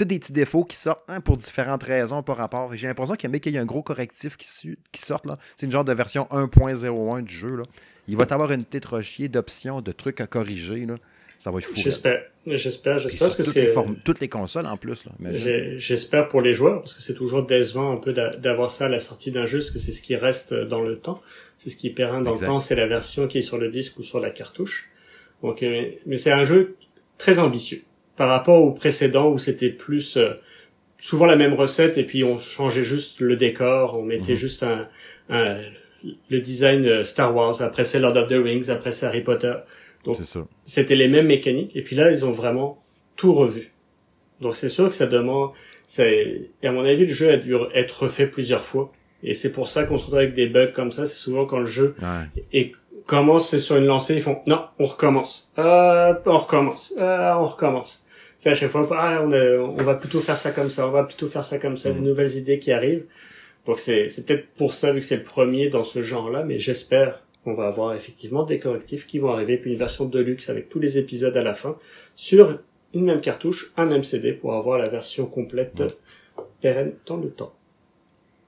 tous des petits défauts qui sortent hein, pour différentes raisons par rapport. J'ai l'impression qu'il y a un gros correctif qui, qui sort. C'est une genre de version 1.01 du jeu. Là. Il va avoir une tétrochier d'options, de trucs à corriger. Là. Ça va être fou. J'espère. J'espère. J'espère que c'est. Toutes les consoles en plus. J'espère pour les joueurs, parce que c'est toujours décevant un peu d'avoir ça à la sortie d'un jeu, parce que c'est ce qui reste dans le temps. C'est ce qui pérenne dans le temps, c'est la version qui est sur le disque ou sur la cartouche. Donc, euh, mais c'est un jeu très ambitieux par rapport au précédent où c'était plus euh, souvent la même recette et puis on changeait juste le décor, on mettait mhm. juste un, le design euh, Star Wars, après c'est Lord of the Rings, après c'est Harry Potter. Donc c'était les mêmes mécaniques et puis là ils ont vraiment tout revu. Donc c'est sûr que ça demande c'est et à mon avis le jeu a dû être refait plusieurs fois et c'est pour ça qu'on se retrouve avec des bugs comme ça, c'est souvent quand le jeu est commence sur une lancée, ils font non, on recommence. Euh, on recommence. Euh, on recommence. C'est à chaque fois ah, on, on va plutôt faire ça comme ça, on va plutôt faire ça comme ça, de mm. nouvelles idées qui arrivent. Donc c'est c'est peut-être pour ça vu que c'est le premier dans ce genre-là, mais j'espère qu'on va avoir effectivement des correctifs qui vont arriver puis une version de luxe avec tous les épisodes à la fin sur une même cartouche, un même CD pour avoir la version complète pérenne dans le temps.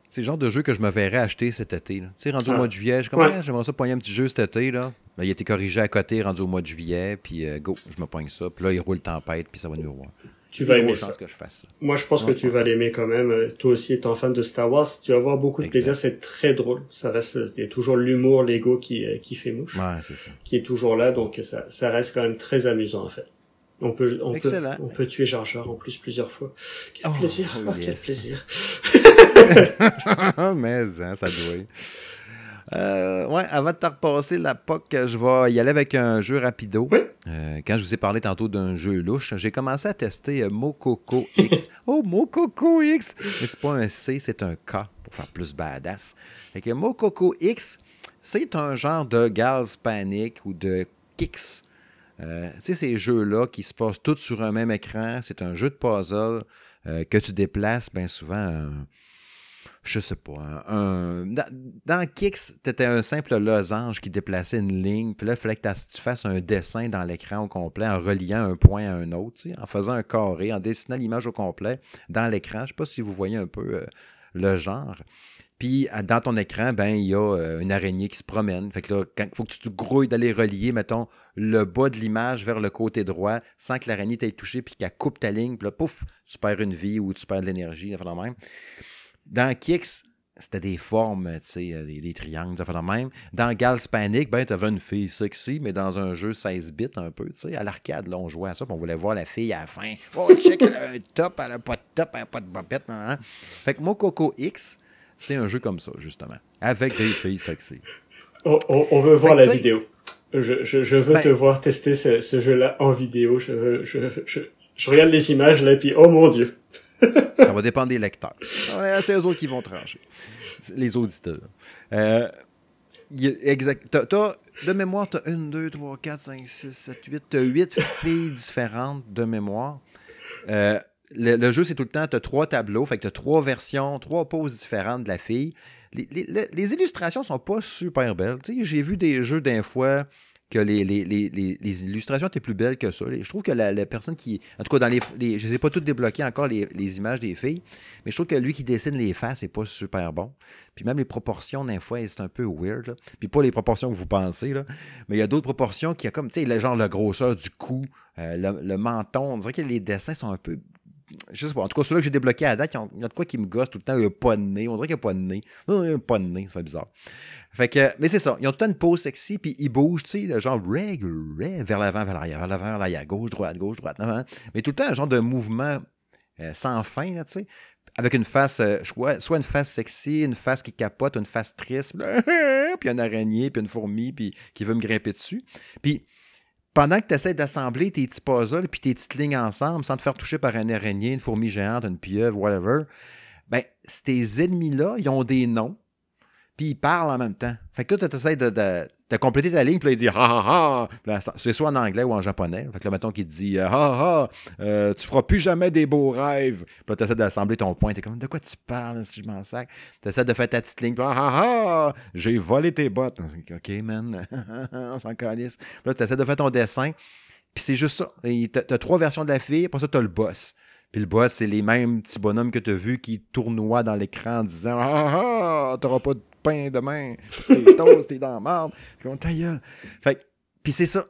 C'est le genre de jeu que je me verrais acheter cet été. Tu sais, rendu au ah. mois de juillet, je comme, j'aimerais ça poigner un petit jeu cet été. Là. Ben, il a été corrigé à côté, rendu au mois de juillet, puis euh, go, je me poigne ça. Puis là, il roule tempête, puis ça va nous voir. Tu vas aimer ça. Que je fasse Moi, je pense que tu vas l'aimer quand même. Toi aussi, étant fan de Star Wars, tu vas avoir beaucoup de plaisir. C'est très drôle. Ça reste, il y a toujours l'humour Lego qui, euh, qui fait mouche. Ouais, c'est ça. Qui est toujours là, donc ça, ça reste quand même très amusant en fait. On peut, on peut, on peut tuer Jar Jar en plus plusieurs fois. Quel oh, plaisir, oh, quel plaisir. [laughs] [laughs] Mais, hein, ça doit. Euh, ouais, avant de te repasser la POC, je vais y aller avec un jeu rapido. Euh, quand je vous ai parlé tantôt d'un jeu louche, j'ai commencé à tester euh, Mokoko X. [laughs] oh, Mokoko X! Mais c'est pas un C, c'est un K pour faire plus badass. Fait que Mokoko X, c'est un genre de Gals Panic ou de Kicks euh, tu sais, ces jeux-là qui se passent tous sur un même écran, c'est un jeu de puzzle que tu déplaces bien souvent. Je sais pas. Un, dans, Kicks, tu étais un simple losange qui déplaçait une ligne. Puis là, il fallait que tu fasses un dessin dans l'écran au complet en reliant un point à un autre, en faisant un carré, en dessinant l'image au complet dans l'écran. Je ne sais pas si vous voyez un peu euh, le genre. Puis dans ton écran, ben il y a euh, une araignée qui se promène. Fait que là, il faut que tu te grouilles d'aller relier, mettons, le bas de l'image vers le côté droit sans que l'araignée t'ait touché puis qu'elle coupe ta ligne. Puis là, pouf, tu perds une vie ou tu perds de l'énergie, enfin même. Dans Kicks, c'était des formes, tu sais, euh, des, triangles, ça fait même. Dans Gals Panic, ben, avais une fille sexy, mais dans un jeu 16 bits un peu, tu sais. À l'arcade, là, on jouait à ça, puis on voulait voir la fille à la fin. Oh, check, elle a un top, elle a pas de top, elle a pas de bobette, hein. Fait que moi, Coco X, c'est un jeu comme ça, justement, avec des filles sexy. On, veut voir la vidéo. Je, je, veux ben te voir tester ce, jeu-là en vidéo. Je, je, je, regarde les images là, puis oh mon dieu. Ça va dépendre des lecteurs. C'est eux autres qui vont trancher. Les auditeurs. Euh, exact. de mémoire, tu as une, deux, trois, quatre, cinq, six, sept, huit. Tu as huit filles différentes de mémoire. Euh, le, jeu, c'est tout le temps, tu as trois tableaux, fait que tu as trois versions, trois poses différentes de la fille. Les, les, les illustrations sont pas super belles. J'ai vu des jeux d'un fois que les, illustrations étaient plus belles que ça. Je trouve que la, personne qui. En tout cas, dans les, je ne les ai pas toutes débloquées encore, les, images des filles, mais je trouve que lui qui dessine les faces n'est pas super bon. Puis même les proportions, d'un fois, c'est un peu weird. Puis pas les proportions que vous pensez, là. mais il y a d'autres proportions qui a comme, tu sais, genre la grosseur du cou, euh, le, le, menton. On dirait que les dessins sont un peu je sais pas. En tout cas, ceux-là que j'ai débloqués à date, il y a de quoi qui me gosse tout le temps. Il n'y a pas de nez. On dirait qu'il n'y a pas de nez. Il n'y a pas de nez. Ça fait bizarre. Fait que, mais c'est ça. Ils ont tout le temps une pose sexy, puis ils bougent, tu sais, genre reg, vers l'avant, vers l'arrière, vers l'avant, vers l'arrière, gauche, droite, gauche, droite, avant. Mais tout le temps, un genre de mouvement euh, sans fin, tu sais. Avec une face, euh, soit une face sexy, une face qui capote, une face triste, [laughs] puis une araignée, puis une fourmi, puis qui veut me grimper dessus. Puis pendant que tu essaies d'assembler tes petits puzzles puis tes petites lignes ensemble sans te faire toucher par une araignée, une fourmi géante, une pieuvre, whatever, ben, ces ennemis-là, ils ont des noms. Puis il parle en même temps. Fait que toi, tu essaies de, de, de, compléter ta ligne, puis là, il dit ha ha ha. C'est soit en anglais ou en japonais. Fait que là, mettons qu'il dit ha ha, euh, tu feras plus jamais des beaux rêves. Puis là, tu essaies d'assembler ton point. Tu comme de quoi tu parles si je m'en sac? Tu essaies de faire ta petite ligne, puis ha ha, j'ai volé tes bottes. Ok, man, [laughs] on s'en calisse. Puis là, tu essaies de faire ton dessin. Puis c'est juste ça. Tu as trois versions de la fille, après ça, tu as le boss. Puis le boss, c'est les mêmes petits bonhommes que tu as vus qui tournoient dans l'écran en disant Ah ah, t'auras pas de pain demain, t'es t'es dans la marde. ta Fait puis c'est ça.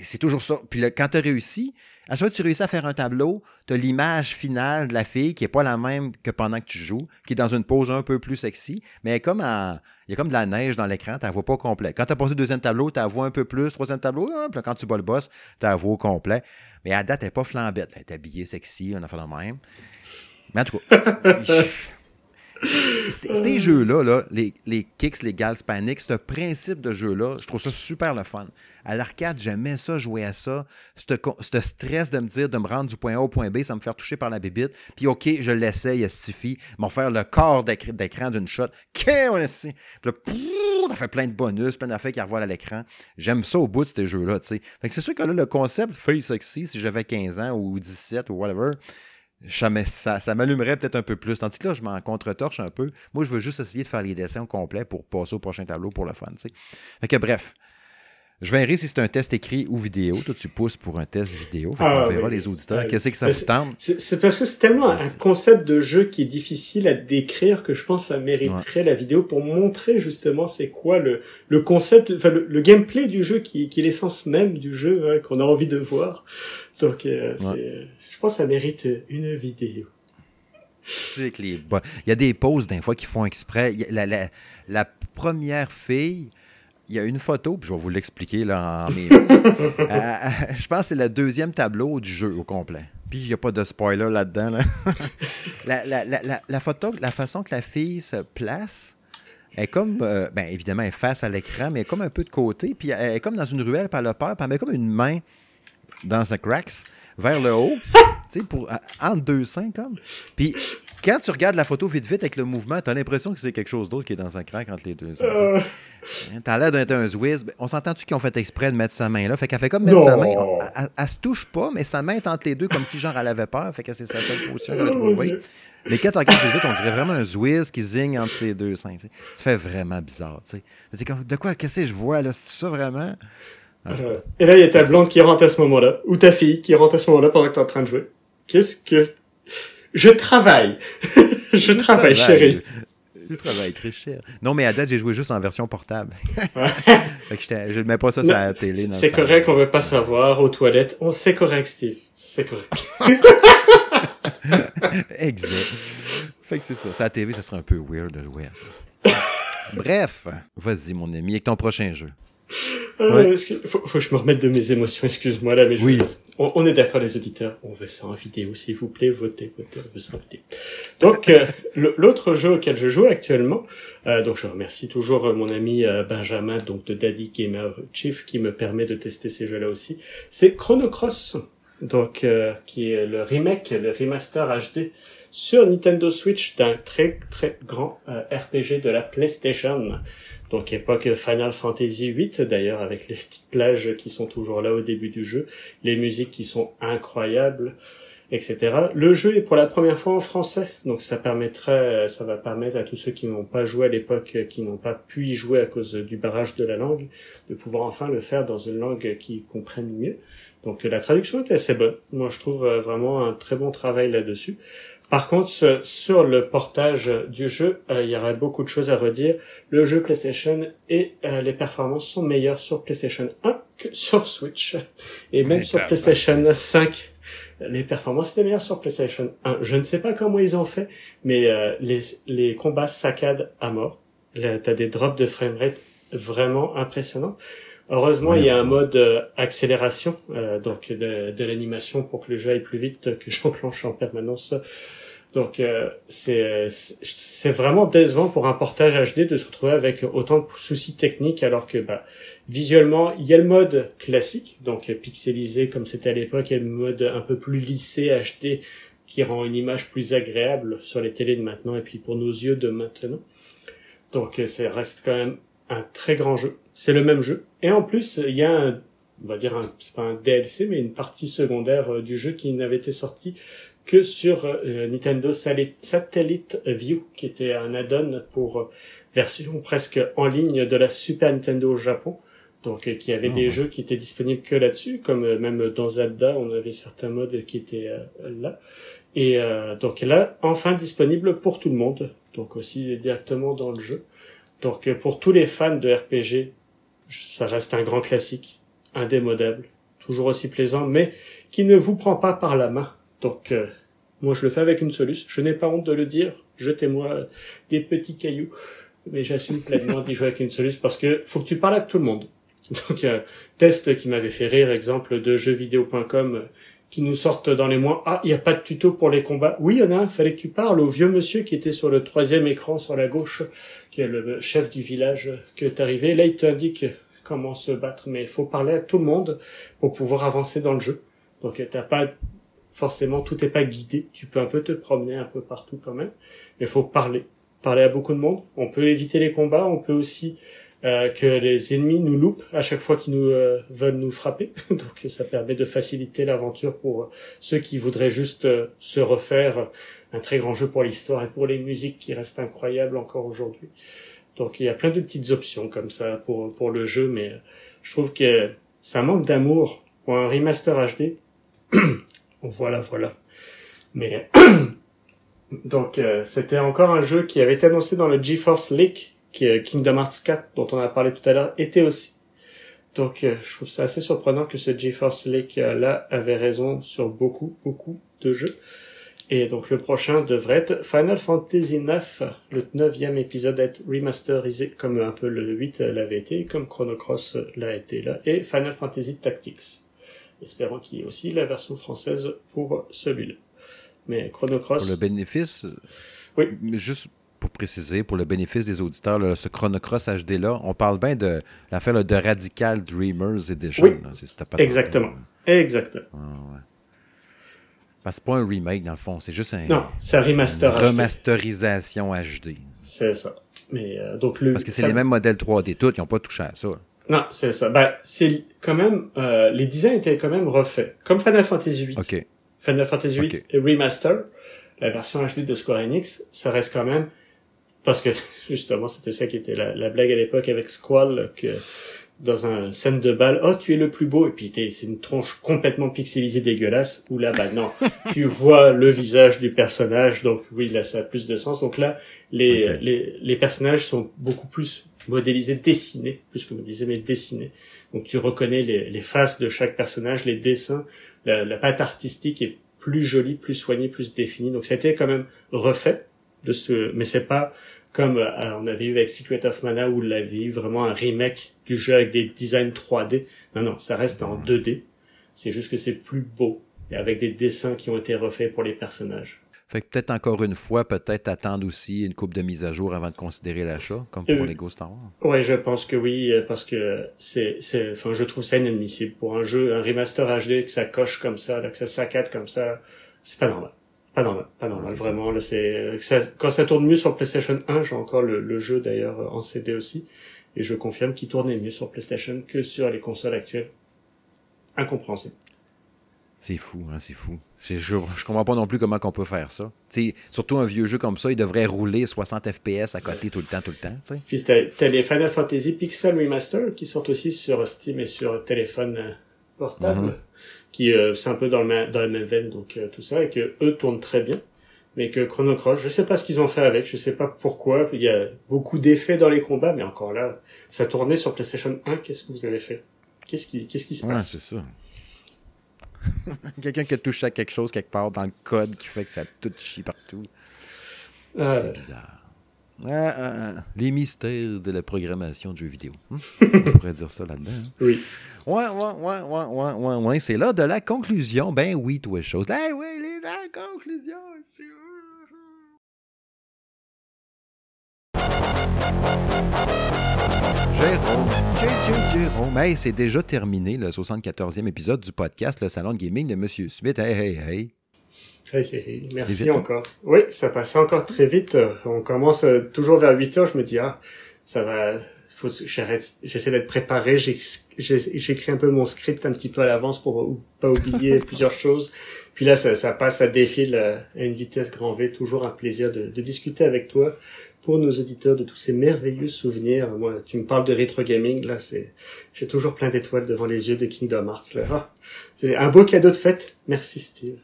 C'est toujours ça. Puis quand tu as réussi, à chaque fois que tu réussis à faire un tableau, tu as l'image finale de la fille qui n'est pas la même que pendant que tu joues, qui est dans une pose un peu plus sexy, mais comme il y a comme de la neige dans l'écran, la vois pas complet. Quand tu as passé le deuxième tableau, la vois un peu plus, troisième tableau, puis quand tu bats le boss, la vois au complet. Mais à date, elle n'est pas flambette. Elle est habillée sexy, on a fait le même. Mais en tout cas, [laughs] ces jeux-là, là, les, kicks, les gals panic, ce principe de jeu-là, je trouve ça super le fun. À l'arcade, j'aimais ça, jouer à ça. Ce stress de me dire, de me rendre du point A au point B, ça me fait toucher par la bébite. Puis, OK, je l'essaye, Stiffy, m'en faire le corps d'écran d'une shot. Qu'est-ce Puis là, on fait plein de bonus, plein d'affaires qui revoilent à l'écran. J'aime ça au bout de ces jeux-là, tu sais. Que c'est sûr que là, le concept Face Sexy, si j'avais 15 ans ou 17 ou whatever, ça, m'allumerait peut-être un peu plus. Tandis que là, je m'en contre-torche un peu. Moi, je veux juste essayer de faire les dessins au complet pour passer au prochain tableau pour le fun. sais. Fait que bref, je verrai si c'est un test écrit ou vidéo. Toi, tu pousses pour un test vidéo. Ah, on verra les auditeurs. Qu'est-ce que ça vous tente? C'est parce que c'est tellement un concept de jeu qui est difficile à décrire que je pense que ça mériterait la vidéo pour montrer justement c'est quoi le, le concept, enfin le, gameplay du jeu qui, qui est l'essence même du jeu hein, qu'on a envie de voir. Donc, euh, je pense que ça mérite une vidéo. Il y a des pauses d'un fois qui font exprès. La, la, la première fille, il y a une photo, puis je vais vous l'expliquer là en. Euh, [laughs] euh, je pense que c'est le deuxième tableau du jeu au complet. Puis il n'y a pas de spoiler là-dedans. [laughs] la, la, la, la, photo, la façon que la fille se place, elle est comme, euh, bien évidemment, elle est face à l'écran, mais elle est comme un peu de côté, puis elle est comme dans une ruelle par le peur, puis elle met comme une main dans un cracks vers le haut, [laughs] tu sais, pour, entre deux seins, comme. Puis quand tu regardes la photo vite vite avec le mouvement, tu as l'impression que c'est quelque chose d'autre qui est dans un crack entre les deux. Euh... T'as l'air d'être un Zwiz. Ben, on s'entend-tu qu'ils ont fait exprès de mettre sa main là? Fait qu'elle fait comme mettre sa main. Elle, se touche pas, mais sa main est entre les deux comme si genre elle avait peur. Fait que c'est sa seule position qu'elle a [laughs] trouvée. Mais quand tu regardes vite, on dirait vraiment un Zwiz qui zigne entre ses deux seins. Ça fait vraiment bizarre. De quoi, qu'est-ce que je vois là? C'est ça vraiment? Et là, il y a ta blonde qui rentre à ce moment-là, ou ta fille qui rentre à ce moment-là pendant que tu es en train de jouer. Qu'est-ce que je travaille. [laughs] je, travaille, chérie. Je travaille très cher. Non, mais à date, j'ai joué juste en version portable. [laughs] je ne mets pas ça sur la télé. C'est correct, on veut pas savoir aux toilettes. On c'est correct, Steve. C'est correct. [laughs] exact. Fait que c'est ça. Ça la TV, ça serait un peu weird de jouer à ça. Bref, vas-y, mon ami, avec ton prochain jeu. Euh, faut, faut, que je me remette de mes émotions, excuse-moi là, mais oui. on, est d'accord les auditeurs, on veut ça en vidéo, s'il vous plaît, votez, votez, on veut ça en vidéo. Donc euh, [laughs] l'autre jeu auquel je joue actuellement, euh, donc je remercie toujours mon ami Benjamin, donc de Daddy Gamer Chief, qui me permet de tester ces jeux-là aussi, c'est Chrono Cross, donc qui est le remake, le remaster HD sur Nintendo Switch d'un très très grand RPG de la PlayStation donc époque Final Fantasy VIII d'ailleurs avec les petites plages qui sont toujours là au début du jeu, les musiques qui sont incroyables, etc. Le jeu est pour la première fois en français, donc ça permettrait, ça va permettre à tous ceux qui n'ont pas joué à l'époque, qui n'ont pas pu y jouer à cause du barrage de la langue, de pouvoir enfin le faire dans une langue qu'ils comprennent mieux. Donc la traduction est assez bonne. Moi je trouve vraiment un très bon travail là-dessus. Par contre, sur le portage du jeu, euh, il y aurait beaucoup de choses à redire. Le jeu PlayStation et euh, les performances sont meilleures sur PlayStation 1 que [laughs] sur Switch. Et même sur PlayStation 5, les performances étaient meilleures sur PlayStation 1. Je ne sais pas comment ils ont fait, mais euh, les, les combats saccadent à mort. T'as des drops de framerate vraiment impressionnants. Heureusement, il y a un mode accélération, donc de, de l'animation pour que le jeu aille plus vite, que [laughs] j'enclenche en permanence donc euh, c'est c'est vraiment décevant pour un portage HD de se retrouver avec autant de soucis techniques alors que bah, visuellement il y a le mode classique donc pixelisé comme c'était à l'époque et le mode un peu plus lissé HD qui rend une image plus agréable sur les télés de maintenant et puis pour nos yeux de maintenant. Donc ça reste quand même un très grand jeu. C'est le même jeu. Et en plus, il y a un, on va dire, un, c'est pas un DLC, mais une partie secondaire du jeu qui n'avait été sortie que sur Nintendo Satellite View, qui était un add-on pour version presque en ligne de la Super Nintendo au Japon. Donc, qui avait des jeux qui étaient disponibles que là-dessus, comme même dans Zelda, on avait certains modes qui étaient là. Et euh, donc là, enfin disponible pour tout le monde, donc aussi directement dans le jeu. Donc euh, pour tous les fans de RPG, ça reste un grand classique, indémodable, toujours aussi plaisant, mais qui ne vous prend pas par la main. Donc euh, moi je le fais avec une soluce, je n'ai pas honte de le dire, jetez-moi des petits cailloux, mais j'assume pleinement d'y jouer avec une soluce parce que faut que tu parles à tout le monde. [laughs] Donc un test qui m'avait fait rire, exemple de jeuxvideo.com qui nous sortent dans les mois. Ah, il n'y a pas de tuto pour les combats. Oui, il y en a un. Fallait que tu parles au vieux monsieur qui était sur le troisième écran sur la gauche, le chef du village qui est arrivé. Là, il t'indique comment se battre, mais il faut parler à tout le monde pour pouvoir avancer dans le jeu. Donc, t'as pas forcément tout est pas guidé. Tu peux un peu te promener un peu partout quand même, mais il faut parler, parler à beaucoup de monde. On peut éviter les combats. On peut aussi euh, que les ennemis nous loupent à chaque fois qu'ils nous euh, veulent nous frapper. [laughs] Donc ça permet de faciliter l'aventure pour ceux qui voudraient juste euh, se refaire un très grand jeu pour l'histoire et pour les musiques qui restent incroyables encore aujourd'hui. Donc il y a plein de petites options comme ça pour pour le jeu, mais je trouve que ça manque d'amour pour un remaster HD. [clears throat] voilà, voilà. Mais [clears throat] donc c'était encore un jeu qui avait été annoncé dans le GeForce Leak qui est Kingdom Hearts 4 dont on a parlé tout à l'heure était aussi. Donc euh, je trouve ça assez surprenant que ce GeForce euh, là avait raison sur beaucoup beaucoup de jeux. Et donc le prochain devrait être Final Fantasy IX, le neuvième épisode être remasterisé comme un peu le 8 l'avait été, comme Chrono Cross l'a été là, et Final Fantasy Tactics. Espérons qu'il y ait aussi la version française pour celui-là. Mais Chrono Cross... Pour le bénéfice... Oui. Mais juste pour préciser, pour le bénéfice des auditeurs, là, ce Chronocross HD-là, on parle bien de l'affaire de Radical Dreamers Edition. Oui, exactement. Exactement. Ah, ouais. Parce que c'est pas un remake, dans le fond. C'est juste un, non, remaster remasterisation HD. C'est ça. Mais, euh, donc le, Parce que c'est les mêmes modèles 3D, tout. Ils n'ont pas touché à ça. Non, c'est ça. Ben, c'est quand même... Euh, les designs étaient quand même refaits. Comme Final Fantasy VIII. OK. Final Fantasy VIII Remaster, la version HD de Square Enix, ça reste quand même parce que [laughs] justement c'était ça qui était la, blague à l'époque avec Squall que dans un scène de balle, oh tu es le plus beau et puis c'est une tronche complètement pixelisée dégueulasse ou là bah non, [laughs] tu vois le visage du personnage donc oui là ça a plus de sens. Donc là les les, les personnages sont beaucoup plus modélisés, dessinés plus que modélisés mais dessinés. Donc tu reconnais les, les faces de chaque personnage, les dessins, la, la pâte artistique est plus jolie, plus soignée, plus définie. Donc ça a été quand même refait de ce mais c'est pas comme euh, on avait eu avec Secret of Mana où l'avait eu vraiment un remake du jeu avec des designs 3D. Non, non, ça reste en 2D. C'est juste que c'est plus beau et avec des dessins qui ont été refaits pour les personnages. Fait que peut-être encore une fois, peut-être attendre aussi une coupe de mise à jour avant de considérer l'achat, comme pour euh, les Ghost Star Wars. Ouais, je pense que oui, euh, parce que c'est, c'est, enfin, je trouve ça inadmissible pour un jeu, un remaster HD que ça coche comme ça, là, que ça saccade comme ça, c'est pas normal. Pas normal, pas normal, vraiment. Là, c'est quand ça tourne mieux sur PlayStation 1, j'ai encore le, jeu d'ailleurs en CD aussi, et je confirme qu'il tournait mieux sur PlayStation que sur les consoles actuelles. Incompréhensible. C'est fou, hein, c'est fou. Je, je comprends pas non plus comment on peut faire ça. T'sais, surtout un vieux jeu comme ça, il devrait rouler 60 FPS à côté tout le temps, tout le temps. T'sais. Puis t'as les Final Fantasy Pixel Remaster qui sortent aussi sur Steam et sur téléphone euh, portable. Mm-hmm qui euh, c'est un peu dans, le dans la même veine, donc euh, tout ça, et que eux tournent très bien. Mais que Chrono Cross, je sais pas ce qu'ils ont fait avec, je sais pas pourquoi. Il y a beaucoup d'effets dans les combats, mais encore là, ça tournait sur PlayStation 1. Qu'est-ce que vous avez fait? Qu'est-ce qui, qu'est-ce qui se passe? Ouais, c'est ça. [laughs] Quelqu'un qui a touché à quelque chose quelque part dans le code qui fait que ça tout chie partout. Euh... C'est bizarre. Ah, ah, ah. Les mystères de la programmation de jeux vidéo. [laughs] Hein? On pourrait dire ça là-dedans. Hein? Oui. Ouais, ouais, ouais, ouais, ouais, ouais, ouais. C'est là de la conclusion. Ben oui, toi, chose. Eh oui, les, la conclusion. Jérôme, JJ Jérôme. Hey, c'est déjà terminé le 74e épisode du podcast Le Salon de Gaming de Monsieur Smith. Hey, hey, hey. Merci hein? encore. Oui, ça passe encore très vite. On commence euh, toujours vers 8 heures. Je me dis, ah, ça va, faut, j'essaie d'être préparé. J'écris un peu mon script un petit peu à l'avance pour pas oublier [laughs] plusieurs choses. Puis là, ça, ça passe à défile à une vitesse grand V. Toujours un plaisir de, de discuter avec toi pour nos auditeurs de tous ces merveilleux souvenirs. Moi, tu me parles de rétro gaming, là, c'est, j'ai toujours plein d'étoiles devant les yeux de Kingdom Hearts, là. Ah, c'est un beau cadeau de fête. Merci, Steve.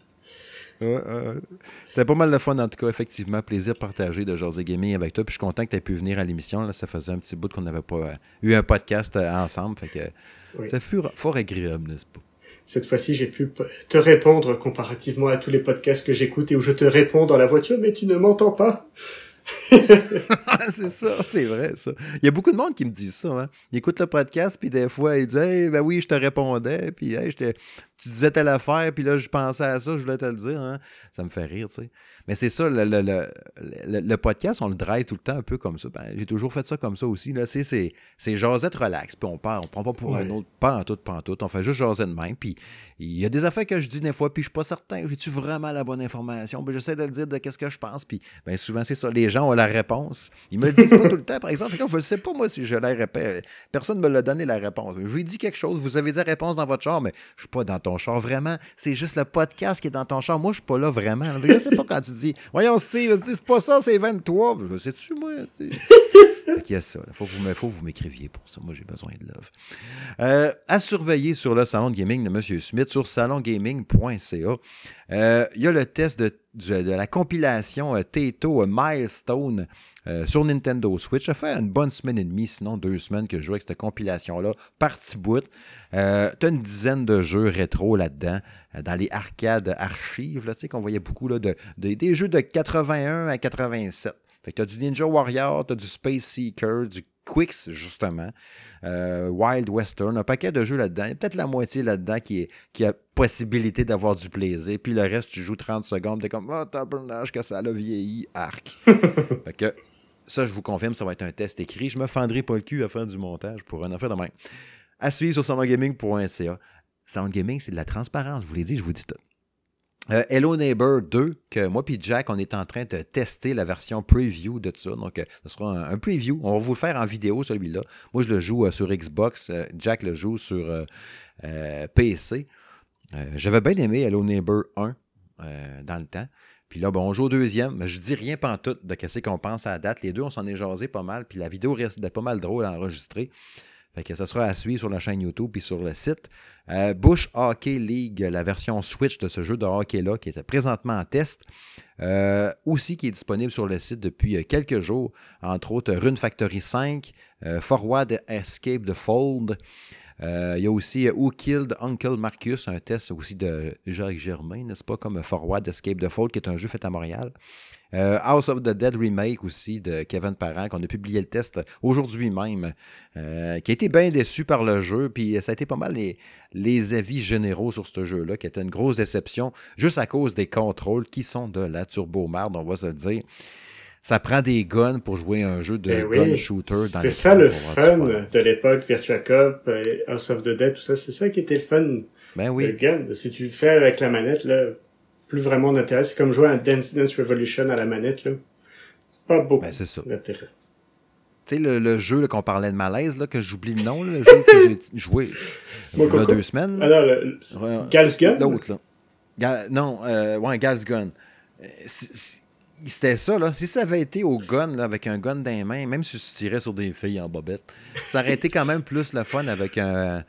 C'était pas mal de fun, en tout cas, effectivement. Plaisir partagé de José Gaming avec toi. Puis je suis content que tu aies pu venir à l'émission. Ça faisait un petit bout qu'on n'avait pas euh, eu un podcast euh, ensemble. Fait que ça fut fort agréable, n'est-ce pas? Cette fois-ci, j'ai pu te répondre comparativement à tous les podcasts que j'écoute et où je te réponds dans la voiture, mais tu ne m'entends pas. [laughs] c'est ça, c'est vrai, ça. Il y a beaucoup de monde qui me disent ça. Hein. Ils écoutent le podcast, puis des fois, ils disent ben oui, je te répondais, puis hey, je te tu disais telle affaire, puis là, je pensais à ça, je voulais te le dire. Hein. Ça me fait rire, tu sais. Mais c'est ça, le, le, le, le, podcast, on le drive tout le temps un peu comme ça. Ben, j'ai toujours fait ça comme ça aussi. Là. C'est, c'est, c'est jasette relax, puis on part, on prend pas pour un autre, pas en tout, pas en tout. On fait juste jaser de même. Puis il y a des affaires que je dis des fois, puis je suis pas certain, j'ai-tu vraiment la bonne information? Ben, j'essaie de le dire de qu'est-ce que je pense, puis ben, souvent, c'est ça. Les gens ont la réponse. Ils me disent pas tout le temps, par exemple. je ne sais pas, moi, si je la répète. Personne ne me l'a donné la réponse. Je lui ai dit quelque chose, vous avez dit la réponse dans votre char, mais je suis pas dans ton char vraiment. C'est juste le podcast qui est dans ton char. Moi, je suis pas là vraiment. Je sais pas quand tu dis, voyons, Steve, c'est pas ça, c'est 23. Je sais-tu, moi? [laughs] Il y a ça. Il faut, que vous m'écriviez pour ça. Moi, j'ai besoin de love. Euh, à surveiller sur le salon de gaming de M. Smith, sur salongaming.ca. Euh, il y a le test de, de, la compilation euh, Tato Milestone euh, sur Nintendo Switch. Ça fait une bonne semaine et demie, sinon deux semaines que je joue avec cette compilation-là, partie bout. Euh, tu as une dizaine de jeux rétro là-dedans, euh, dans les arcades archives, tu sais, qu'on voyait beaucoup là, de, des jeux de 81 à 87. Fait que tu as du Ninja Warrior, tu as du Space Seeker, du Quicks, justement, Wild Western, un paquet de jeux là-dedans. Il y a peut-être la moitié là-dedans qui, qui a possibilité d'avoir du plaisir. Puis le reste, tu joues 30 secondes, t'es comme, oh, tabarnage que ça a vieilli, arc. [laughs] fait que ça, je vous confirme, ça va être un test écrit. Je me fendrai pas le cul à faire du montage pour un affaire de même. À suivre sur soundgaming.ca. Soundgaming, c'est de la transparence. Je vous l'ai dit, je vous dis tout. Euh, Hello Neighbor 2, que moi et Jack, on est en train de tester la version preview de ça. Donc, euh, ce sera un, preview. On va vous le faire en vidéo, celui-là. Moi, je le joue euh, sur Xbox. Jack le joue sur PC. J'avais bien aimé Hello Neighbor 1 dans le temps. Puis là, bon, on joue au deuxième, je dis rien tout de qu'est-ce qu'on pense à la date. Les deux, on s'en est jasé pas mal, puis la vidéo reste pas mal drôle à enregistrer. Que ça sera à suivre sur la chaîne YouTube puis sur le site. Euh, Bush Hockey League, la version Switch de ce jeu de hockey-là, qui est présentement en test, euh, aussi qui est disponible sur le site depuis euh, quelques jours, entre autres Rune Factory 5, Forward Escape the Fold, euh, il y a aussi euh, Who Killed Uncle Marcus, un test aussi de Jacques Germain, n'est-ce pas, comme Forward Escape the Fold, qui est un jeu fait à Montréal. Euh, House of the Dead Remake aussi de Kevin Parent, qu'on a publié le test aujourd'hui même, qui a été bien déçu par le jeu, puis ça a été pas mal les, les avis généraux sur ce jeu-là, qui était une grosse déception, juste à cause des contrôles qui sont de la turbo-marde, on va se le dire ça prend des guns pour jouer un jeu de ben gun shooter dans C'était ça le fun de l'époque, Virtua Cop, euh, House of the Dead, tout ça. C'est ça qui était le fun. Ben oui. Le gun. Si tu le fais avec la manette, là, plus vraiment d'intérêt. C'est comme jouer à Dance Dance Revolution à la manette, là. Pas beaucoup ben, c'est ça. d'intérêt. Tu sais, le, jeu qu'on parlait de malaise, là, que j'oublie le nom, le jeu que j'ai [laughs] joué il y a deux semaines. Ah non, le, Gas Gun? L'autre, là. non, euh, ouais, Gas Gun. Euh, c'était ça, là. Si ça avait été au gun, avec un gun dans les même si tu tirais sur des filles en bobette, ça aurait été quand même plus le fun avec un,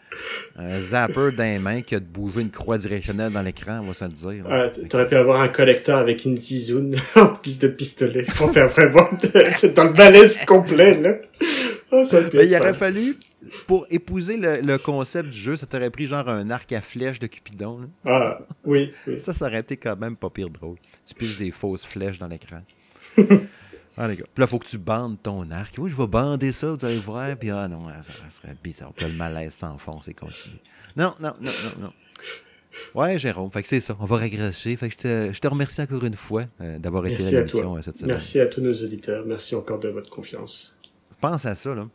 zapper dans les mains que de bouger une croix directionnelle dans l'écran, on va se le dire. Ah, tu aurais pu avoir un collecteur avec une zizoune [laughs] en piste de pistolet pour faire vraiment dans le malaise complet, là. Ah, Mais il aurait fallu pour épouser le, concept du jeu, ça t'aurait pris genre un arc à flèche de Cupidon. Ah, oui, Ça, ça aurait été quand même pas pire drôle. Tu piges des fausses flèches dans l'écran. [laughs] ah, les gars. Puis là, il faut que tu bandes ton arc. Oui, je vais bander ça, vous allez voir. Puis ah non, ça, serait bizarre. Puis le malaise s'enfonce et continue. Non, non, non, non, non. Ouais, Jérôme. Fait que c'est ça. On va régresser. Fait que je te, je te remercie encore une fois euh, d'avoir été à l'émission euh, cette semaine. Merci à tous nos auditeurs. Merci encore de votre confiance. Pense à ça, là.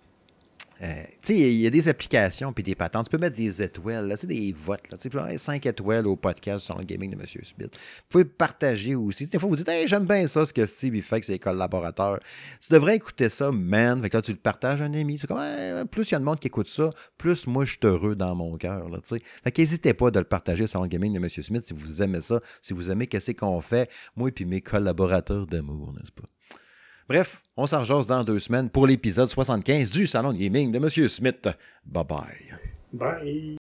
euh, tu sais, il y a des applications puis des patentes. Tu peux mettre des étoiles, là, des votes. Là, tu sais, 5 étoiles au podcast sur le gaming de M. Smith. Vous pouvez partager aussi. Des fois, vous dites hey, j'aime bien ça, ce que Steve il fait avec ses collaborateurs. Tu devrais écouter ça, man. Fait que là, tu le partages à un ami. Comme plus il y a de monde qui écoute ça, plus moi je suis heureux dans mon cœur. Fait qu'hésitez pas de le partager sur le gaming de M. Smith si vous aimez ça, si vous aimez qu'est-ce qu'on fait, moi et puis mes collaborateurs d'amour, n'est-ce pas? Bref, on s'en dans deux semaines pour l'épisode 75 du Salon Gaming de M. Smith. Bye bye. Bye.